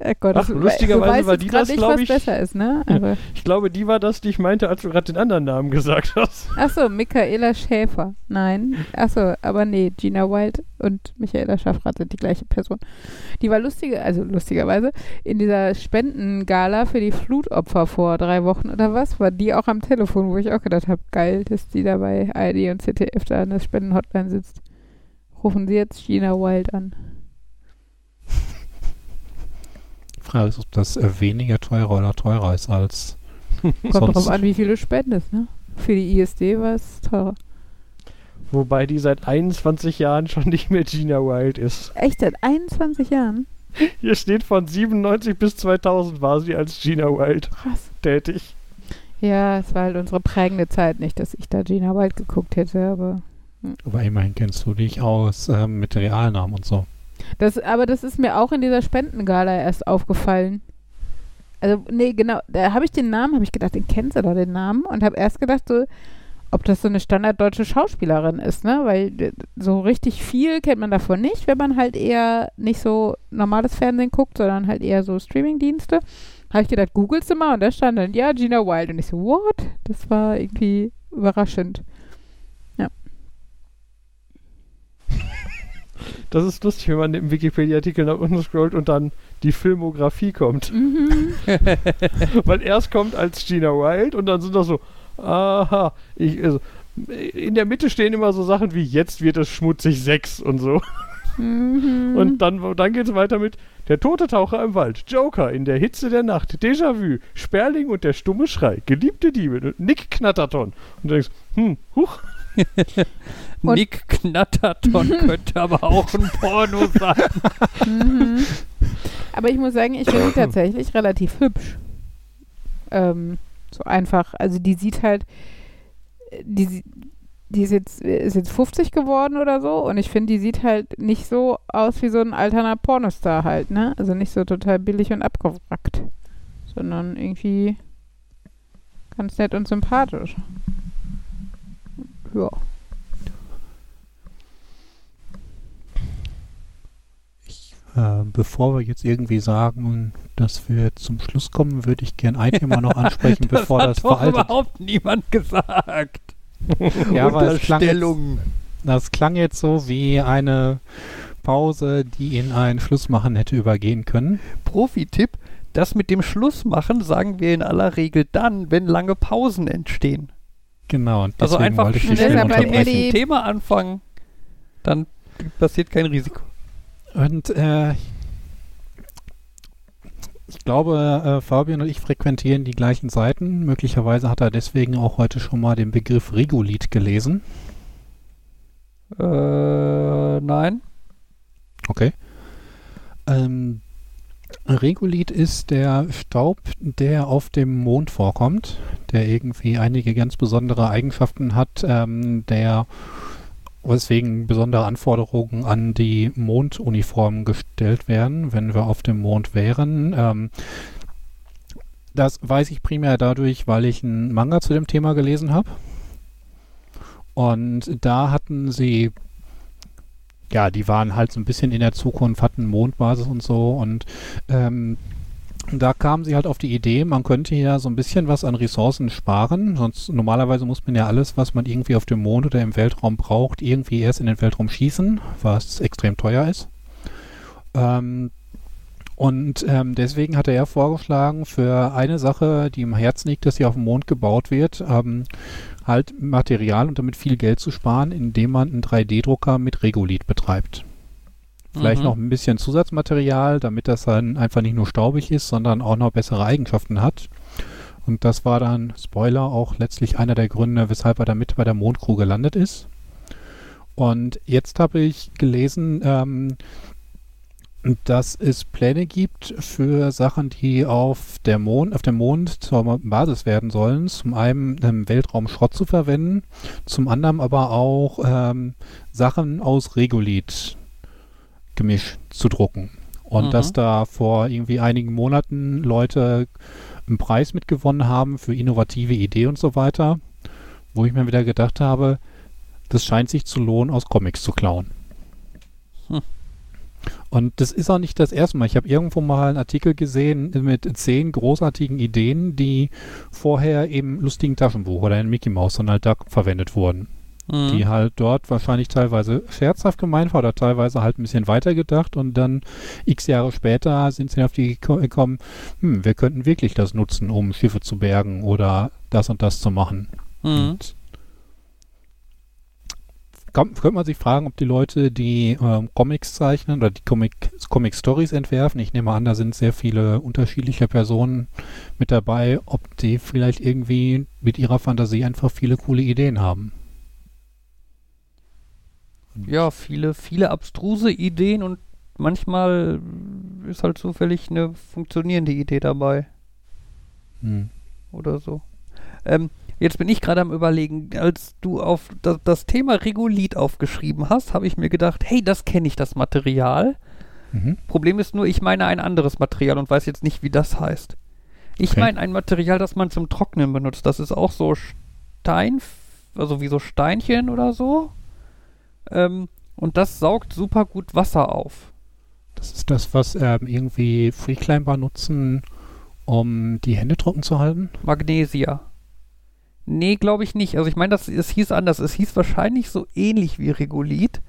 Oh Gott, Ach, lustigerweise war die das, nicht, glaub was ich- besser ist, ne? Aber, Ich glaube, die war das, die ich meinte, als du gerade den anderen Namen gesagt hast. ach so, Michaela Schäfer. Nein. Ach so, aber nee, Gina Wild und Michaela Schaffrath sind die gleiche Person. Die war lustige, also lustigerweise, in dieser Spendengala für die Flutopfer vor drei Wochen oder was, war die auch am Telefon, wo ich auch gedacht habe, geil, dass die da bei ARD und ZDF da an der Spendenhotline sitzt. Rufen Sie jetzt Gina Wild an. Frage ist, ob das äh, weniger teurer oder teurer ist als Kommt sonst. drauf an, wie viel du spendest, ne? Für die ISD war es teurer. Wobei die seit 21 Jahren schon nicht mehr Gina Wild ist. Echt, seit 21 Jahren? Hier steht von 97 bis 2000 war sie als Gina Wild Krass. tätig. Ja, es war halt unsere prägende Zeit. Nicht, dass ich da Gina Wild geguckt hätte, aber. Aber immerhin kennst du dich aus ähm, mit Realnamen und so. Das, aber das ist mir auch in dieser Spendengala erst aufgefallen. Also, nee, genau, da habe ich den Namen, habe ich gedacht, den kennst du doch, den Namen. Und habe erst gedacht, so, ob das so eine standarddeutsche Schauspielerin ist, ne? Weil so richtig viel kennt man davon nicht, wenn man halt eher nicht so normales Fernsehen guckt, sondern halt eher so Streamingdienste. Habe ich gedacht, googelst du mal und da stand dann, ja, Gina Wild. Und ich so, what? Das war irgendwie überraschend. Das ist lustig, wenn man im Wikipedia-Artikel nach unten scrollt und dann die Filmografie kommt. Mhm. [LAUGHS] Weil erst kommt als Gina Wild und dann sind da so, aha, ich, also, in der Mitte stehen immer so Sachen wie jetzt wird es schmutzig 6 und so. Mhm. Und dann, dann geht es weiter mit Der tote Taucher im Wald, Joker in der Hitze der Nacht, Déjà-vu, Sperling und der stumme Schrei, Geliebte Diebe, Nick Knatterton. Und du denkst, hm, huch, [LAUGHS] Nick Knatterton [LAUGHS] könnte aber auch ein Porno sein. Mhm. Aber ich muss sagen, ich finde sie tatsächlich relativ hübsch. Ähm, so einfach. Also die sieht halt, die, die ist jetzt, ist jetzt 50 geworden oder so und ich finde, die sieht halt nicht so aus wie so ein alterner Pornostar halt, ne? Also nicht so total billig und abgewrackt. sondern irgendwie ganz nett und sympathisch. Ja. Äh, bevor wir jetzt irgendwie sagen, dass wir zum Schluss kommen, würde ich gern ein Thema noch [LAUGHS] ansprechen, das bevor hat das doch veraltet. überhaupt niemand gesagt. Ja, aber es klang, jetzt, das klang jetzt so wie eine Pause, die in ein Schlussmachen hätte übergehen können. Profi-Tipp, das mit dem Schlussmachen sagen wir in aller Regel dann, wenn lange Pausen entstehen. Genau, und Also einfach schnell mit dem Thema anfangen. Dann passiert kein Risiko. Und äh, ich glaube, äh, Fabian und ich frequentieren die gleichen Seiten. Möglicherweise hat er deswegen auch heute schon mal den Begriff Regolith gelesen. Äh, nein. Okay. Ähm, Regolith ist der Staub, der auf dem Mond vorkommt, der irgendwie einige ganz besondere Eigenschaften hat, ähm, der weswegen besondere Anforderungen an die Monduniformen gestellt werden, wenn wir auf dem Mond wären. Ähm, das weiß ich primär dadurch, weil ich einen Manga zu dem Thema gelesen habe. Und da hatten sie ja, die waren halt so ein bisschen in der Zukunft, hatten Mondbasis und so und ähm, da kamen sie halt auf die Idee, man könnte ja so ein bisschen was an Ressourcen sparen. Sonst normalerweise muss man ja alles, was man irgendwie auf dem Mond oder im Weltraum braucht, irgendwie erst in den Weltraum schießen, was extrem teuer ist. Ähm, und ähm, deswegen hat er vorgeschlagen, für eine Sache, die im Herzen liegt, dass sie auf dem Mond gebaut wird, ähm, halt Material und damit viel Geld zu sparen, indem man einen 3D-Drucker mit Regolith betreibt. Vielleicht Mhm. noch ein bisschen Zusatzmaterial, damit das dann einfach nicht nur staubig ist, sondern auch noch bessere Eigenschaften hat. Und das war dann, Spoiler, auch letztlich einer der Gründe, weshalb er damit bei der Mondcrew gelandet ist. Und jetzt habe ich gelesen, ähm, dass es Pläne gibt für Sachen, die auf der Mond, auf dem Mond zur Basis werden sollen. Zum einen ähm, Weltraumschrott zu verwenden, zum anderen aber auch ähm, Sachen aus Regolith Gemisch zu drucken. Und Mhm. dass da vor irgendwie einigen Monaten Leute einen Preis mitgewonnen haben für innovative Idee und so weiter, wo ich mir wieder gedacht habe, das scheint sich zu lohnen, aus Comics zu klauen. Und das ist auch nicht das erste Mal. Ich habe irgendwo mal einen Artikel gesehen mit zehn großartigen Ideen, die vorher im lustigen Taschenbuch oder in Mickey Mouse Donald Duck verwendet wurden Mhm. die halt dort wahrscheinlich teilweise scherzhaft gemeint war oder teilweise halt ein bisschen weiter gedacht und dann x Jahre später sind sie auf die geko- gekommen, hm, wir könnten wirklich das nutzen, um Schiffe zu bergen oder das und das zu machen. Mhm. Und kann, könnte man sich fragen, ob die Leute, die ähm, Comics zeichnen oder die Comic, Comic entwerfen, ich nehme an, da sind sehr viele unterschiedliche Personen mit dabei, ob die vielleicht irgendwie mit ihrer Fantasie einfach viele coole Ideen haben. Ja, viele, viele abstruse Ideen und manchmal ist halt zufällig eine funktionierende Idee dabei Hm. oder so. Ähm, jetzt bin ich gerade am überlegen, als du auf das, das Thema Regolith aufgeschrieben hast, habe ich mir gedacht, hey, das kenne ich, das Material. Mhm. Problem ist nur, ich meine ein anderes Material und weiß jetzt nicht, wie das heißt. Ich Okay. meine ein Material, das man zum Trocknen benutzt. Das ist auch so Stein, also wie so Steinchen oder so. Ähm, und das saugt super gut Wasser auf. Das ist das, was ähm, irgendwie Freeclimber nutzen, um die Hände trocken zu halten. Magnesia. Nee, glaube ich nicht. Also ich meine, das es hieß anders. Es hieß wahrscheinlich so ähnlich wie Regolith.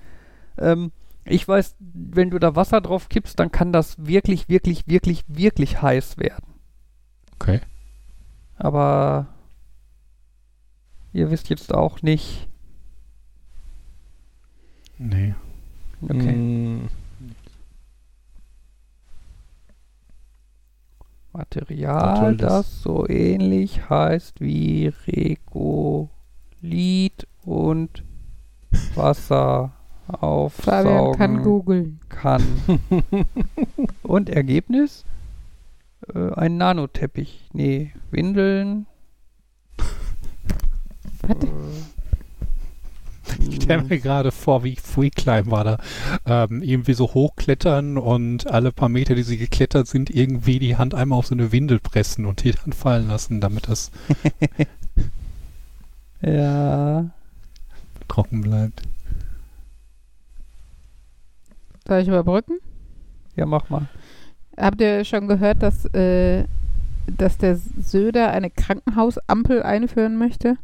Ähm, ich weiß, wenn du da Wasser drauf kippst, dann kann das wirklich, wirklich, wirklich, wirklich heiß werden. Okay. Aber ihr wisst jetzt auch nicht. Nee. Okay. Mm, Material, Was das? so ähnlich heißt wie Regolith und Wasser [LAUGHS] Fabian kann aufsaugen googeln. kann. [LAUGHS] und Ergebnis? Äh, ein Nanoteppich. Nee, Windeln. Warte. Äh, Ich stelle mir gerade vor, wie Freeclimb war da. Ähm, irgendwie so hochklettern und alle paar Meter, die sie geklettert sind, irgendwie die Hand einmal auf so eine Windel pressen und die dann fallen lassen, damit das [LAUGHS] Ja. trocken bleibt. Soll ich überbrücken? Ja, mach mal. Habt ihr schon gehört, dass, äh, dass der Söder eine Krankenhausampel einführen möchte?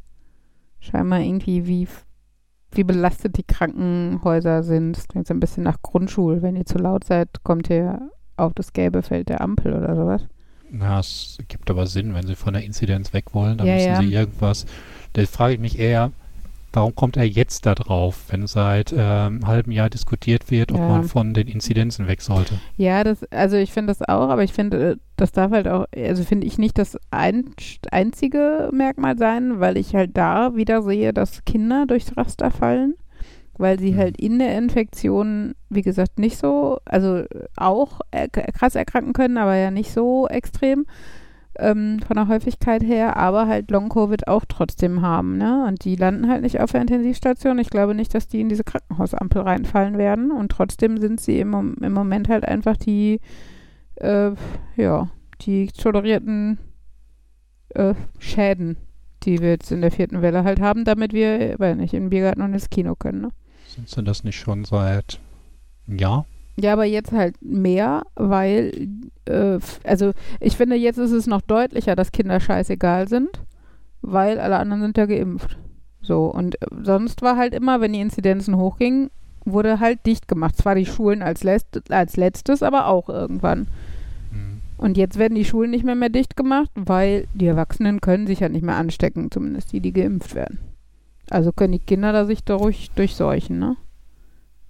Scheinbar irgendwie, wie, wie belastet die Krankenhäuser sind. Das klingt so ein bisschen nach Grundschul. Wenn ihr zu laut seid, kommt ihr auf das gelbe Feld der Ampel oder sowas. Na, es gibt aber Sinn, wenn sie von der Inzidenz weg wollen, dann Ja, müssen ja. sie irgendwas. Da frage ich mich eher, warum kommt er jetzt da drauf, wenn seit ähm, einem halben Jahr diskutiert wird, ob Ja. man von den Inzidenzen weg sollte? Ja, das, also ich finde das auch, aber ich finde, äh, das darf halt auch, also finde ich nicht das ein, einzige Merkmal sein, weil ich halt da wieder sehe, dass Kinder durchs Raster fallen, weil sie Mhm. halt in der Infektion, wie gesagt, nicht so, also auch äh, krass erkranken können, aber ja nicht so extrem ähm, von der Häufigkeit her, aber halt Long-Covid auch trotzdem haben, ne? Und die landen halt nicht auf der Intensivstation. Ich glaube nicht, dass die in diese Krankenhausampel reinfallen werden. Und trotzdem sind sie im, im Moment halt einfach die, äh, ja, die tolerierten äh, Schäden, die wir jetzt in der vierten Welle halt haben, damit wir, weil nicht, in den Biergarten und ins Kino können, ne? Sind sie das nicht schon seit einem Jahr? Ja, aber jetzt halt mehr, weil, äh, also ich finde, jetzt ist es noch deutlicher, dass Kinder scheißegal sind, weil alle anderen sind ja geimpft. So, und äh, sonst war halt immer, wenn die Inzidenzen hochgingen, wurde halt dicht gemacht. Zwar die Schulen als, letzt, als letztes, aber auch irgendwann. Hm. Und jetzt werden die Schulen nicht mehr mehr dicht gemacht, weil die Erwachsenen können sich ja nicht mehr anstecken, zumindest die, die geimpft werden. Also können die Kinder da sich durch, durchseuchen, ne?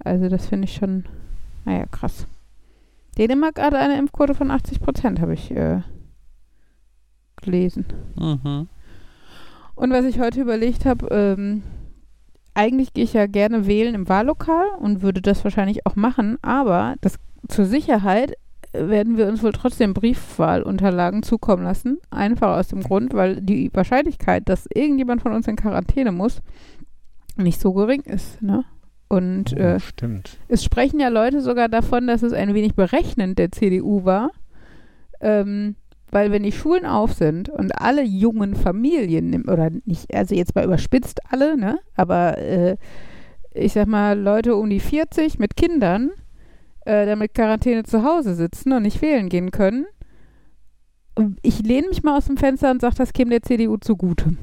Also das finde ich schon, naja, krass. Dänemark hat eine Impfquote von 80 Prozent, habe ich äh, gelesen. Mhm. Und was ich heute überlegt habe, ähm, eigentlich gehe ich ja gerne wählen im Wahllokal und würde das wahrscheinlich auch machen, aber das zur Sicherheit äh, werden wir uns wohl trotzdem Briefwahlunterlagen zukommen lassen. Einfach aus dem Grund, weil die Wahrscheinlichkeit, dass irgendjemand von uns in Quarantäne muss, nicht so gering ist. Ne? Und Oh, äh, stimmt. es sprechen ja Leute sogar davon, dass es ein wenig berechnend der CDU war. Ähm, weil wenn die Schulen auf sind und alle jungen Familien, oder nicht, also jetzt mal überspitzt alle, ne? Aber äh, ich sag mal, Leute um die 40 mit Kindern, äh, dann mit Quarantäne zu Hause sitzen und nicht wählen gehen können. Ich lehne mich mal aus dem Fenster und sage, das käme der CDU zugute.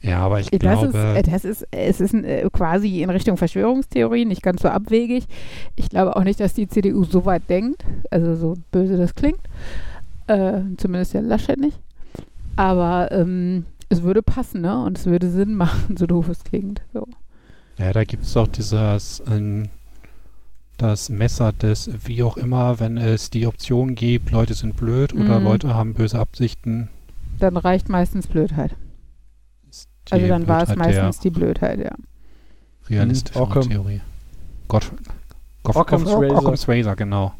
Ja, aber ich Das glaube, ist, äh, das ist, es ist äh, quasi in Richtung Verschwörungstheorie, nicht ganz so abwegig. Ich glaube auch nicht, dass die CDU so weit denkt, also so böse das klingt. Äh, zumindest der Laschet nicht. Aber ähm, es würde passen, ne? Und es würde Sinn machen, [LAUGHS] so doof es klingt. So. ja, da gibt es doch dieses, ähm, das Messer des, wie auch immer, wenn es die Option gibt, Leute sind blöd oder Mhm. Leute haben böse Absichten. Dann reicht meistens Blödheit. Die Also dann war es meistens die Blödheit, ja. realistischen Mhm, Occam. Theorie. Gott. Goff, Occam's Goff- Razor. Occam's Razor, genau.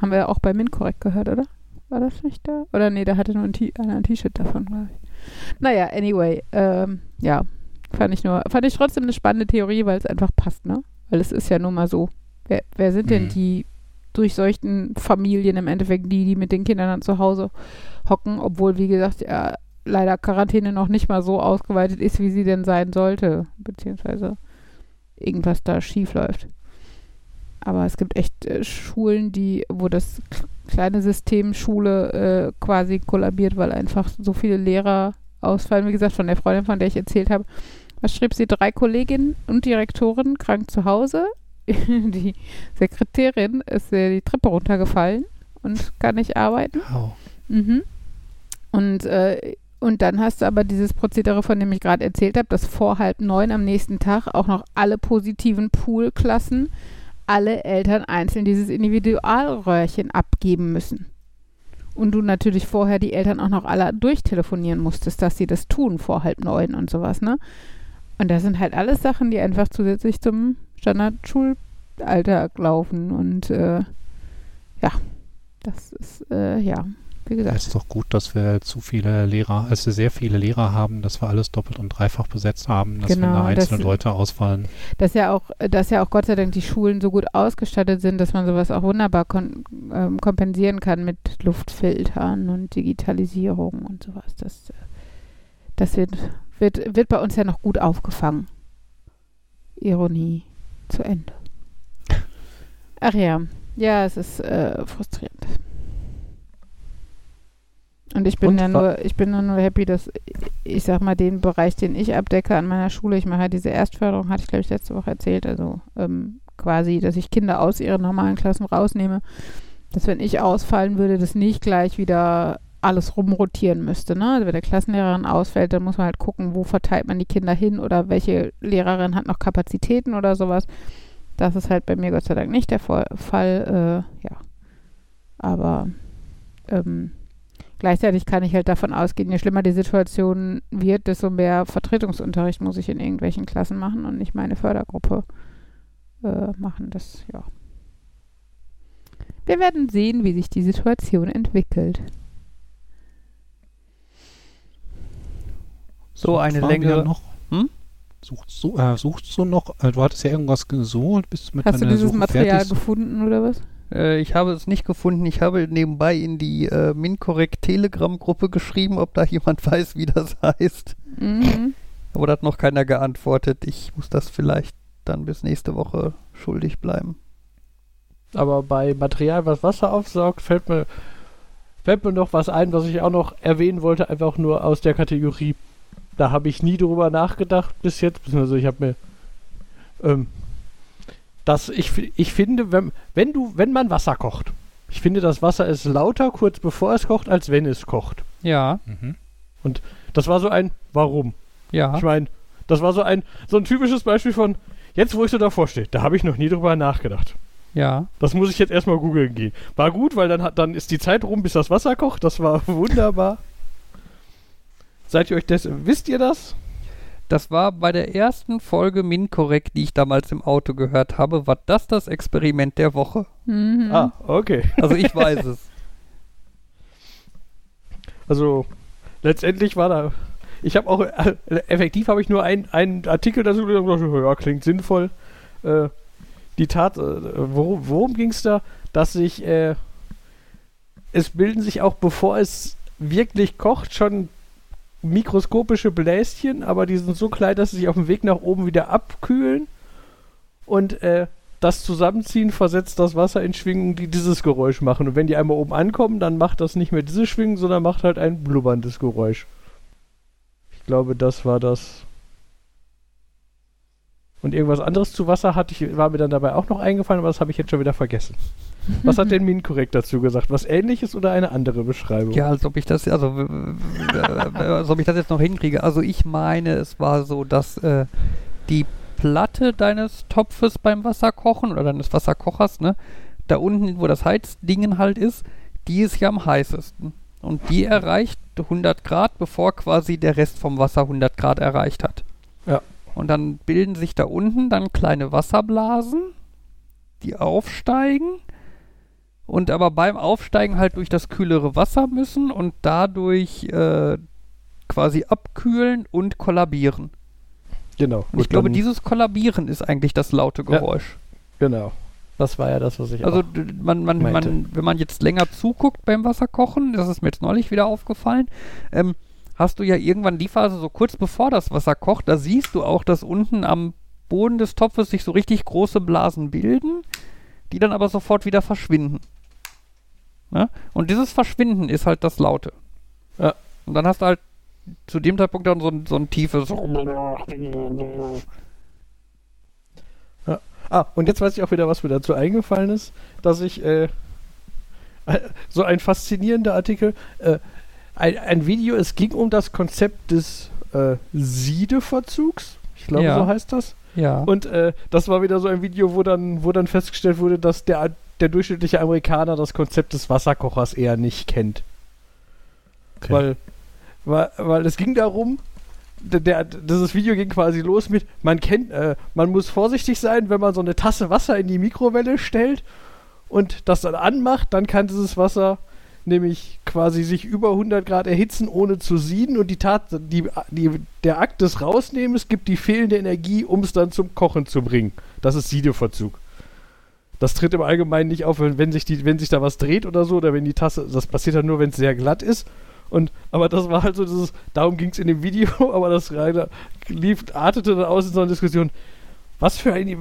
Haben wir auch bei Minkorrekt gehört, oder? War das nicht da? Oder nee, da hatte nur ein ein T-Shirt davon, glaube ich. Naja, anyway, ähm, ja, fand ich nur, fand ich trotzdem eine spannende Theorie, weil es einfach passt, ne? Weil es ist ja nun mal so. Wer, wer sind denn Mhm. die durchseuchten Familien im Endeffekt, die, die mit den Kindern dann zu Hause hocken, obwohl, wie gesagt, ja, leider Quarantäne noch nicht mal so ausgeweitet ist, wie sie denn sein sollte, beziehungsweise irgendwas da schief läuft. Aber es gibt echt äh, Schulen, die, wo das kleine System Schule äh, quasi kollabiert, weil einfach so viele Lehrer ausfallen. Wie gesagt, von der Freundin, von der ich erzählt habe, was schrieb sie? Drei Kolleginnen und Direktoren krank zu Hause. [LAUGHS] die Sekretärin ist äh, die Treppe runtergefallen und kann nicht arbeiten. Wow. Mhm. Und, äh, und dann hast du aber dieses Prozedere, von dem ich gerade erzählt habe, dass vor halb neun am nächsten Tag auch noch alle positiven Poolklassen, alle Eltern einzeln dieses Individualröhrchen abgeben müssen. Und du natürlich vorher die Eltern auch noch alle durchtelefonieren musstest, dass sie das tun vor halb neun und sowas, ne? Und das sind halt alles Sachen, die einfach zusätzlich zum Standardschulalltag laufen. Und äh, ja, das ist, äh, ja, wie Es gesagt. ist doch gut, dass wir zu viele Lehrer, also sehr viele Lehrer haben, dass wir alles doppelt und dreifach besetzt haben, dass Genau, wenn da einzelne das- Leute ausfallen. Dass ja auch, dass ja auch Gott sei Dank die Schulen so gut ausgestattet sind, dass man sowas auch wunderbar kon ähm, kompensieren kann mit Luftfiltern und Digitalisierung und sowas. Das, äh, das wird, wird, wird bei uns ja noch gut aufgefangen. Ironie zu Ende. Ach ja, ja, es ist äh, frustrierend. Und ich bin Und ja nur, ich bin nur, nur happy, dass ich sag mal, den Bereich, den ich abdecke an meiner Schule, ich mache ja diese Erstförderung, hatte ich glaube ich letzte Woche erzählt, also ähm, quasi, dass ich Kinder aus ihren normalen Klassen rausnehme, dass wenn ich ausfallen würde, das nicht gleich wieder alles rumrotieren müsste. Ne? Also wenn der Klassenlehrerin ausfällt, dann muss man halt gucken, wo verteilt man die Kinder hin oder welche Lehrerin hat noch Kapazitäten oder sowas. Das ist halt bei mir Gott sei Dank nicht der Fall. Fall äh, ja. Aber ähm, gleichzeitig kann ich halt davon ausgehen, je schlimmer die Situation wird, desto mehr Vertretungsunterricht muss ich in irgendwelchen Klassen machen und nicht meine Fördergruppe äh, machen. Das, ja. Wir werden sehen, wie sich die Situation entwickelt. So eine längere. Noch? Hm? Suchst du, äh, suchst du noch? Äh, du hattest ja irgendwas gesucht, bist mit Hast du dieses Suche Material fertig? gefunden oder was? Äh, ich habe es nicht gefunden. Ich habe nebenbei in die äh, Minkorrekt Telegram-Gruppe geschrieben, ob da jemand [LAUGHS] weiß, wie das heißt. Mhm. Aber da hat noch keiner geantwortet. Ich muss das vielleicht dann bis nächste Woche schuldig bleiben. Aber bei Material, was Wasser aufsaugt, fällt mir, fällt mir noch was ein, was ich auch noch erwähnen wollte, einfach nur aus der Kategorie. Da habe ich nie drüber nachgedacht bis jetzt. Also ich habe mir, ähm, dass ich, ich finde, wenn, wenn du, wenn man Wasser kocht, ich finde, das Wasser ist lauter kurz bevor es kocht, als wenn es kocht. Ja, Mhm. Das war so ein, warum? ja. Ich meine, das war so ein, so ein typisches Beispiel von, jetzt wo ich so davor stehe, da habe ich noch nie drüber nachgedacht. Ja. Das muss ich jetzt erstmal googeln gehen. War gut, weil dann, hat, dann ist die Zeit rum, bis das Wasser kocht. Das war wunderbar. [LAUGHS] Seid ihr euch des, wisst ihr das? Das war bei der ersten Folge Minkorrekt, die ich damals im Auto gehört habe, war das das Experiment der Woche. Mhm. Ah, okay. Also ich weiß es. [LAUGHS] Also letztendlich war da. Ich habe auch äh, effektiv habe ich nur ein- einen Artikel dazu gelesen gedacht, ja, klingt sinnvoll. Äh, die Tat, äh, worum, worum ging es da? Dass sich äh, es bilden sich auch bevor es wirklich kocht schon mikroskopische Bläschen, aber die sind so klein, dass sie sich auf dem Weg nach oben wieder abkühlen und äh, das Zusammenziehen versetzt das Wasser in Schwingungen, die dieses Geräusch machen. Und wenn die einmal oben ankommen, dann macht das nicht mehr diese Schwingung, sondern macht halt ein blubberndes Geräusch. Ich glaube, das war das. Und irgendwas anderes zu Wasser hatte ich, war mir dann dabei auch noch eingefallen, aber das habe ich jetzt schon wieder vergessen. Was hat [LAUGHS] denn Minkorrekt dazu gesagt? Was ähnliches oder eine andere Beschreibung? Ja, als ob ich das, also, als ob ich das jetzt noch hinkriege. Also ich meine, es war so, dass äh, die Platte deines Topfes beim Wasserkochen oder deines Wasserkochers, ne, da unten, wo das Heizdingen halt ist, die ist ja am heißesten. Und die erreicht 100 Grad, bevor quasi der Rest vom Wasser 100 Grad erreicht hat. Ja. Und dann bilden sich da unten dann kleine Wasserblasen, die aufsteigen und aber beim Aufsteigen halt durch das kühlere Wasser müssen und dadurch äh, quasi abkühlen und kollabieren. Genau. Und ich glaube, dieses Kollabieren ist eigentlich das laute Ja. Geräusch. Genau. Das war ja das, was ich Also man, man, meinte. man, wenn man jetzt länger zuguckt beim Wasserkochen, das ist mir jetzt neulich wieder aufgefallen, ähm, hast du ja irgendwann die Phase so kurz bevor das Wasser kocht, da siehst du auch, dass unten am Boden des Topfes sich so richtig große Blasen bilden, die dann aber sofort wieder verschwinden. Ne? Und dieses Verschwinden ist halt das Laute. Ja. Und dann hast du halt zu dem Zeitpunkt dann so ein, so ein tiefes Ah, und jetzt weiß ich auch wieder, was mir dazu eingefallen ist, dass ich äh, [LAUGHS] so ein faszinierender Artikel, äh, ein, ein Video, es ging um das Konzept des äh, Siedeverzugs. Ich glaube, Ja. so heißt das. Ja. Und äh, das war wieder so ein Video, wo dann, wo dann festgestellt wurde, dass der, der durchschnittliche Amerikaner das Konzept des Wasserkochers eher nicht kennt. Okay. Weil, weil, weil es ging darum, der, der, dieses Video ging quasi los mit, man kennt, äh, man muss vorsichtig sein, wenn man so eine Tasse Wasser in die Mikrowelle stellt und das dann anmacht, dann kann dieses Wasser nämlich quasi sich über 100 Grad erhitzen, ohne zu sieden und die Tat, die, die, der Akt des Rausnehmens gibt die fehlende Energie, um es dann zum Kochen zu bringen. Das ist Siedeverzug. Das tritt im Allgemeinen nicht auf, wenn, sich die, wenn sich da was dreht oder so, oder wenn die Tasse, das passiert dann nur, wenn es sehr glatt ist. Und, aber das war halt so, dieses, darum ging es in dem Video, [LAUGHS] aber das lief, artete dann aus in so einer Diskussion. Was für ein.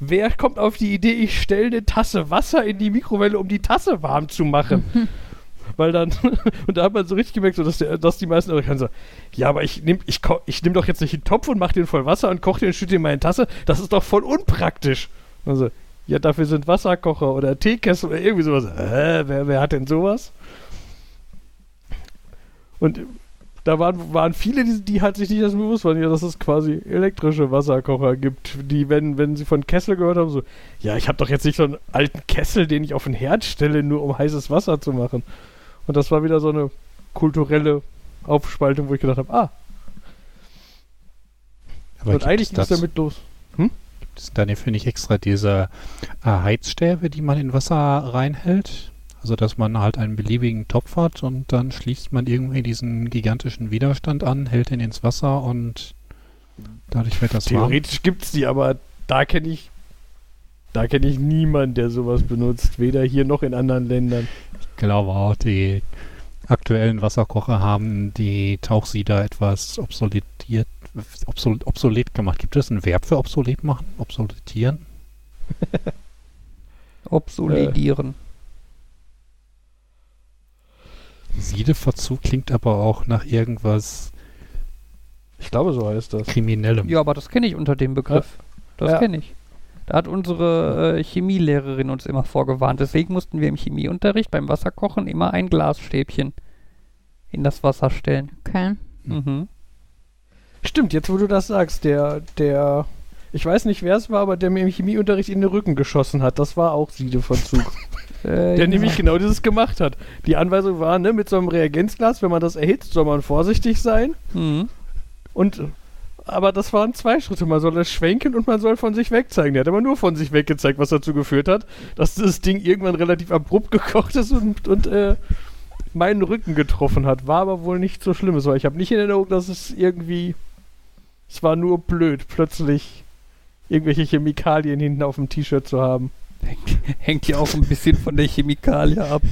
Wer kommt auf die Idee, ich stelle eine Tasse Wasser in die Mikrowelle, um die Tasse warm zu machen? [LAUGHS] Weil dann, [LAUGHS] und da hat man so richtig gemerkt, so, dass, der, dass die meisten Amerikaner sagen, ja, aber ich nehme ich, ich nehm doch jetzt nicht einen Topf und mache den voll Wasser und koche den und schütte in meine Tasse. Das ist doch voll unpraktisch. Also, ja, dafür sind Wasserkocher oder Teekessel oder irgendwie sowas. Äh, wer, wer hat denn sowas? Und da waren, waren viele, die, die halt sich nicht das bewusst waren, ja, dass es quasi elektrische Wasserkocher gibt, die, wenn, wenn sie von Kessel gehört haben, so, ja, ich habe doch jetzt nicht so einen alten Kessel, den ich auf den Herd stelle, nur um heißes Wasser zu machen. Und das war wieder so eine kulturelle Aufspaltung, wo ich gedacht habe, ah. Aber und eigentlich ging es damit los. Hm? Gibt es dann, finde ich, extra diese äh, Heizstäbe, die man in Wasser reinhält? Also, dass man halt einen beliebigen Topf hat und dann schließt man irgendwie diesen gigantischen Widerstand an, hält ihn ins Wasser und dadurch wird das Theoretisch gibt es die, aber da kenne ich da kenne ich niemanden, der sowas benutzt, weder hier noch in anderen Ländern. Glaube auch, die aktuellen Wasserkocher haben die Tauchsieder etwas obsoletiert, obsol, obsolet gemacht. Gibt es ein Verb für obsolet machen? Obsoletieren? [LAUGHS] Obsoledieren. Äh. Siedeverzug klingt aber auch nach irgendwas. Ich glaube, so heißt das. Kriminellem. Ja, aber das kenne ich unter dem Begriff. Ja. Das ja. kenne ich. Da hat unsere äh, Chemielehrerin uns immer vorgewarnt. Deswegen mussten wir im Chemieunterricht beim Wasserkochen immer ein Glasstäbchen in das Wasser stellen. Okay. Mhm. Stimmt, jetzt wo du das sagst, der, der, ich weiß nicht wer es war, aber der mir im Chemieunterricht in den Rücken geschossen hat, das war auch Siedeverzug. [LAUGHS] Äh, der nämlich genau dieses gemacht hat. Die Anweisung war, ne, mit so einem Reagenzglas, wenn man das erhitzt, soll man vorsichtig sein. Mhm. Und aber das waren zwei Schritte. Man soll es schwenken und man soll von sich wegzeigen. Der hat aber nur von sich weggezeigt, was dazu geführt hat, dass das Ding irgendwann relativ abrupt gekocht ist und, und äh, meinen Rücken getroffen hat. War aber wohl nicht so schlimm. Ich habe nicht in Erinnerung, dass es irgendwie. Es war nur blöd, plötzlich irgendwelche Chemikalien hinten auf dem T-Shirt zu haben. Hängt ja auch ein bisschen von der Chemikalie ab.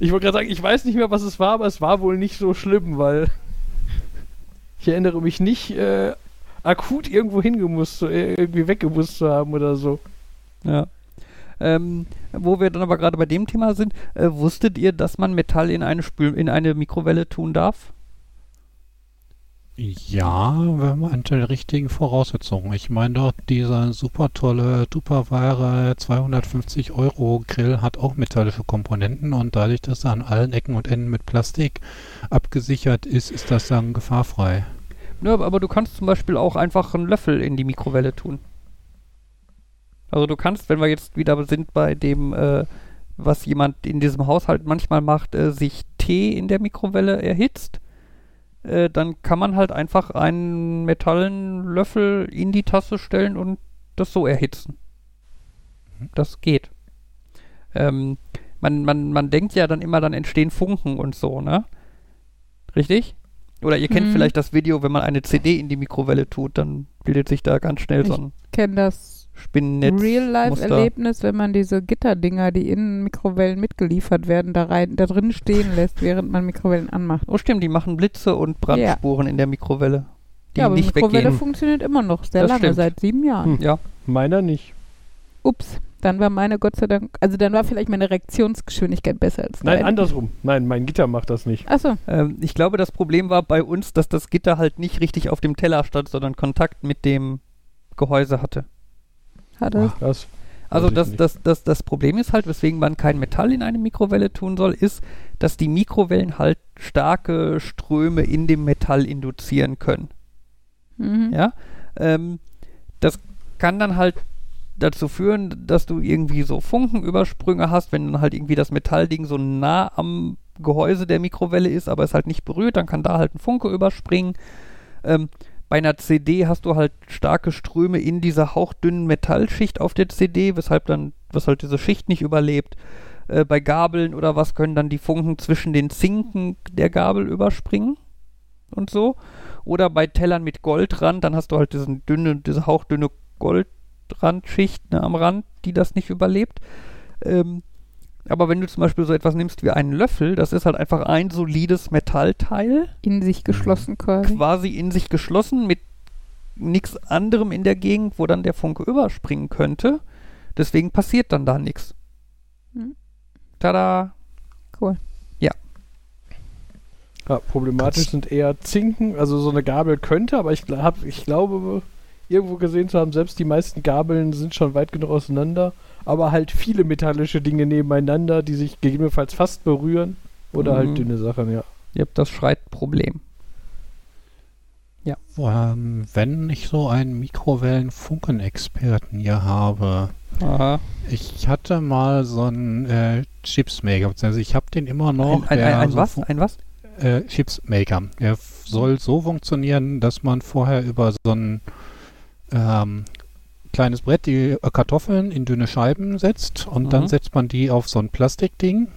Ich wollte gerade sagen, ich weiß nicht mehr, was es war, aber es war wohl nicht so schlimm, weil ich erinnere mich nicht, äh, akut irgendwo hingemusst, äh, irgendwie weggemusst zu haben oder so. Ja. Ähm, wo wir dann aber gerade bei dem Thema sind, äh, wusstet ihr, dass man Metall in eine, Spül in eine Mikrowelle tun darf? Ja, wenn man unter den richtigen Voraussetzungen. Ich meine doch, dieser super tolle Tupperware 250 Euro Grill hat auch metallische Komponenten und dadurch, dass er an allen Ecken und Enden mit Plastik abgesichert ist, ist das dann gefahrfrei. Ja, aber du kannst zum Beispiel auch einfach einen Löffel in die Mikrowelle tun. Also du kannst, wenn wir jetzt wieder sind bei dem, äh, was jemand in diesem Haushalt manchmal macht, äh, sich Tee in der Mikrowelle erhitzt, äh, dann kann man halt einfach einen metallenen Löffel in die Tasse stellen und das so erhitzen. Mhm. Das geht. Ähm, man, man, man denkt ja dann immer, dann entstehen Funken und so, ne? Richtig? Oder ihr kennt mhm. vielleicht das Video, wenn man eine CD in die Mikrowelle tut, dann bildet sich da ganz schnell ich so ein kenne das Spinnennetz. Real-Life-Erlebnis, wenn man diese Gitterdinger, die in Mikrowellen mitgeliefert werden, da rein, da drin stehen lässt, während man Mikrowellen anmacht. Oh stimmt, die machen Blitze und Brandspuren ja. in der Mikrowelle. Die ja, aber nicht die Mikrowelle weggehen. funktioniert immer noch sehr das lange, stimmt. seit sieben Jahren. Hm. Ja. Meiner nicht. Ups, dann war meine Gott sei Dank, also dann war vielleicht meine Reaktionsgeschwindigkeit besser als Nein, deine. andersrum. Nein, mein Gitter macht das nicht. Achso. Ähm, ich glaube, das Problem war bei uns, dass das Gitter halt nicht richtig auf dem Teller stand, sondern Kontakt mit dem Gehäuse hatte hatte. Ach, das also das, das, das, das Problem ist halt, weswegen man kein Metall in eine Mikrowelle tun soll, ist, dass die Mikrowellen halt starke Ströme in dem Metall induzieren können. Mhm. Ja, ähm, das kann dann halt dazu führen, dass du irgendwie so Funkenübersprünge hast, wenn dann halt irgendwie das Metallding so nah am Gehäuse der Mikrowelle ist, aber es halt nicht berührt, dann kann da halt ein Funke überspringen. Ähm, bei einer CD hast du halt starke Ströme in dieser hauchdünnen Metallschicht auf der CD, weshalb dann, was halt diese Schicht nicht überlebt. Äh, bei Gabeln oder was können dann die Funken zwischen den Zinken der Gabel überspringen und so. Oder bei Tellern mit Goldrand, dann hast du halt diesen dünne, diese hauchdünne Goldrandschicht ne, am Rand, die das nicht überlebt. Ähm, aber wenn du zum Beispiel so etwas nimmst wie einen Löffel, das ist halt einfach ein solides Metallteil, In sich geschlossen quasi. quasi in sich geschlossen, mit nichts anderem in der Gegend, wo dann der Funke überspringen könnte. Deswegen passiert dann da nichts. Hm. Tada! Cool. Ja, problematisch sind eher Zinken. Also so eine Gabel könnte, aber ich, hab, ich glaube, irgendwo gesehen zu haben, selbst die meisten Gabeln sind schon weit genug auseinander. Aber halt viele metallische Dinge nebeneinander, die sich gegebenenfalls fast berühren. Oder Mhm. halt dünne Sachen, ja. Yep, das schreit Problem. Ähm, wenn ich so einen Mikrowellen-Funken-Experten hier habe, Aha. ich hatte mal so einen äh, Chipsmaker, beziehungsweise ich habe den immer noch. Ein, ein, ein, ein so was? Ein was? äh, Chipsmaker. Er soll so funktionieren, dass man vorher über so ein ähm, kleines Brett die äh, Kartoffeln in dünne Scheiben setzt und Mhm. dann setzt man die auf so ein Plastikding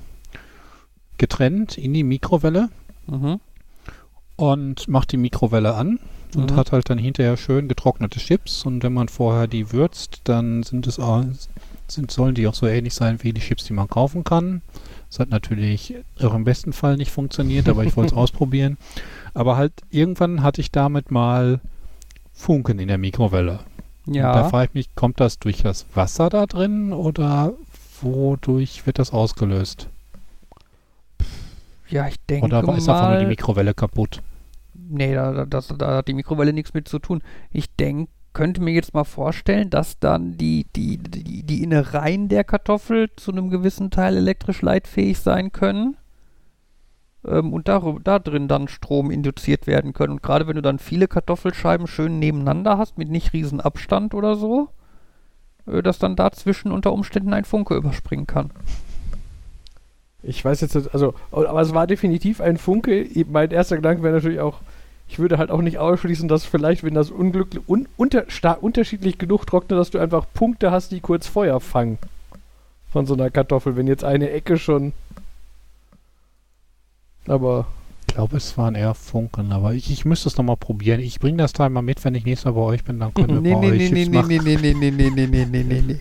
getrennt in die Mikrowelle Mhm. und macht die Mikrowelle an und Mhm. hat halt dann hinterher schön getrocknete Chips und wenn man vorher die würzt, dann sind es auch, sind, sollen die auch so ähnlich sein wie die Chips, die man kaufen kann. Das hat natürlich auch im besten Fall nicht funktioniert, aber ich wollte es [LAUGHS] ausprobieren. Aber halt irgendwann hatte ich damit mal Funken in der Mikrowelle. Und da Ja. frage ich mich, kommt das durch das Wasser da drin oder wodurch wird das ausgelöst? Ja, ich denke Oder ist einfach nur die mal. Mikrowelle kaputt? Nee, da, da, das, da hat die Mikrowelle nichts mit zu tun. Ich denke, könnte mir jetzt mal vorstellen, dass dann die, die, die, die Innereien der Kartoffel zu einem gewissen Teil elektrisch leitfähig sein können. Ähm, und da drin dann Strom induziert werden können. Und gerade wenn du dann viele Kartoffelscheiben schön nebeneinander hast, mit nicht riesen Abstand oder so, äh, dass dann dazwischen unter Umständen ein Funke überspringen kann. Ich weiß jetzt, also, aber es war definitiv ein Funke. Mein erster Gedanke wäre natürlich auch, ich würde halt auch nicht ausschließen, dass vielleicht, wenn das unglücklich, un, unter, star- unterschiedlich genug trocknet, dass du einfach Punkte hast, die kurz Feuer fangen. Von so einer Kartoffel, wenn jetzt eine Ecke schon. Aber Ich glaube, es waren eher Funken, aber ich, ich müsste es nochmal probieren. Ich bringe das Teil mal mit, wenn ich nächstes Mal bei euch bin, dann können [LAUGHS] wir bei euch Chips machen. nee, nee, nee, nee, nee, nee, nee, nee, nee, nee.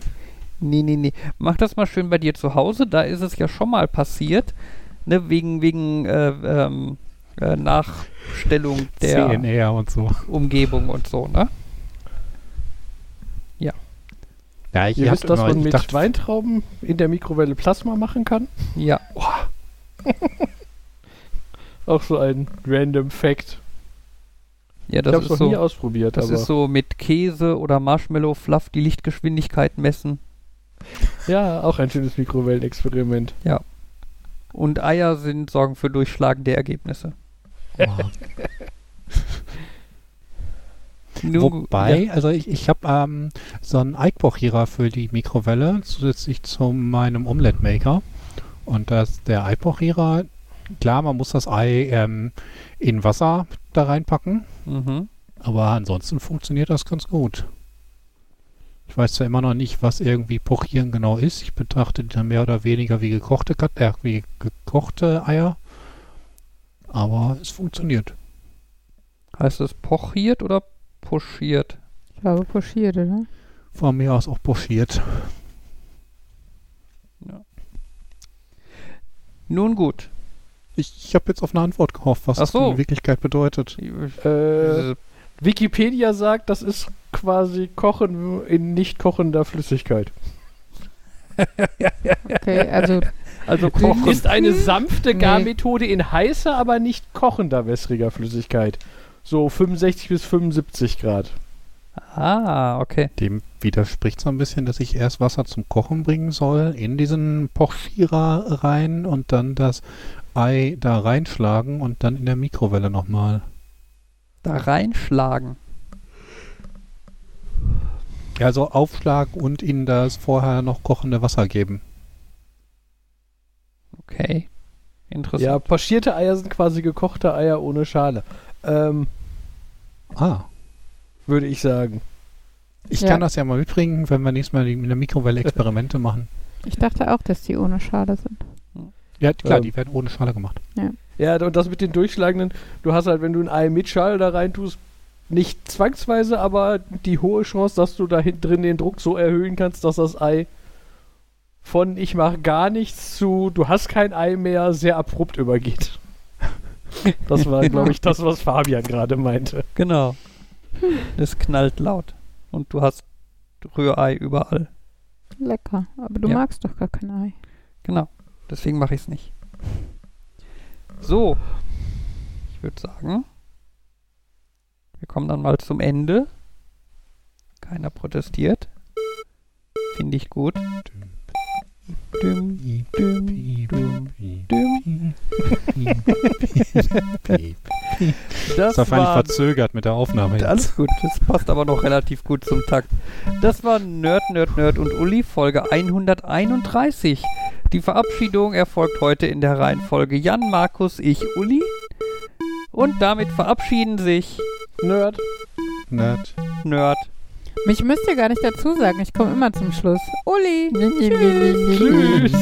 Nee, nee, nee. Mach das mal schön bei dir zu Hause. Da ist es ja schon mal passiert. Ne, wegen wegen äh, ähm, äh, Nachstellung der CNR und so. Umgebung und so, ne? Ja, ich ihr wisst, dass man mit Weintrauben in der Mikrowelle Plasma machen kann? Ja. [LAUGHS] Auch so ein random Fact. Ja, ich das habe es ist noch nie so. ausprobiert, Das aber ist so mit Käse oder Marshmallow Fluff die Lichtgeschwindigkeit messen. ja, auch ein schönes Mikrowellenexperiment. Und Eier sind sorgen für durchschlagende Ergebnisse. oh. [LAUGHS] Wobei, also ich, ich habe ähm, so einen Eichpochierer für die Mikrowelle, zusätzlich zu meinem Omelette-Maker. Und das, der Eichpochierer, klar, man muss das Ei ähm, in Wasser da reinpacken, Ja. Mhm. aber ansonsten funktioniert das ganz gut. Ich weiß zwar immer noch nicht, was irgendwie Pochieren genau ist. Ich betrachte die dann mehr oder weniger wie gekochte, äh, wie gekochte Eier. Aber es funktioniert. Heißt es pochiert oder pochiert? Ich glaube, pochiert, oder? Von mir aus auch pochiert. Nun gut. Ich, ich habe jetzt auf eine Antwort gehofft, was Ach das so. in Wirklichkeit bedeutet. Äh, Wikipedia sagt, das ist quasi Kochen in nicht kochender Flüssigkeit. [LAUGHS] Okay, also also Kochen. Ist eine sanfte Nee. Garmethode in heißer, aber nicht kochender wässriger Flüssigkeit. So 65 bis 75 Grad. Ah, okay. Dem widerspricht so ein bisschen, dass ich erst Wasser zum Kochen bringen soll, in diesen Pochierer rein und dann das Ei da reinschlagen und dann in der Mikrowelle nochmal. Da reinschlagen. Ja, also aufschlagen und in das vorher noch kochende Wasser geben. Okay. Interessant. Ja, pochierte Eier sind quasi gekochte Eier ohne Schale. Ähm, Ah. würde ich sagen. Ich Ja. kann das ja mal mitbringen, wenn wir nächstes Mal in der Mikrowelle Experimente machen. Ich dachte auch, dass die ohne Schale sind. Ja, klar, Ähm. die werden ohne Schale gemacht. Ja, und das mit den durchschlagenden, du hast halt, wenn du ein Ei mit Schale da rein tust, nicht zwangsweise, aber die hohe Chance, dass du da hinten drin den Druck so erhöhen kannst, dass das Ei von ich mache gar nichts zu du hast kein Ei mehr sehr abrupt übergeht. [LAUGHS] Das war, glaube ich, das, [LAUGHS] was Fabian gerade meinte. Genau. Es knallt laut. Und du hast Rührei überall. Lecker. Aber du Ja. magst doch gar kein Ei. Genau. Deswegen mache ich es nicht. So. Ich würde sagen, wir kommen dann mal zum Ende. Keiner protestiert. Finde ich gut. Düm, düm. [LAUGHS] Das Das war war verzögert mit der Aufnahme. jetzt. alles gut, das passt aber noch relativ gut zum Takt. Das war Nerd, Nerd, Nerd und Uli, Folge 131. Die Verabschiedung erfolgt heute in der Reihenfolge Jan, Markus, ich, Uli. Und damit verabschieden sich Nerd. Nerd. Nerd. Mich müsst ihr gar nicht dazu sagen. Ich komme immer zum Schluss. Uli. Tschüss.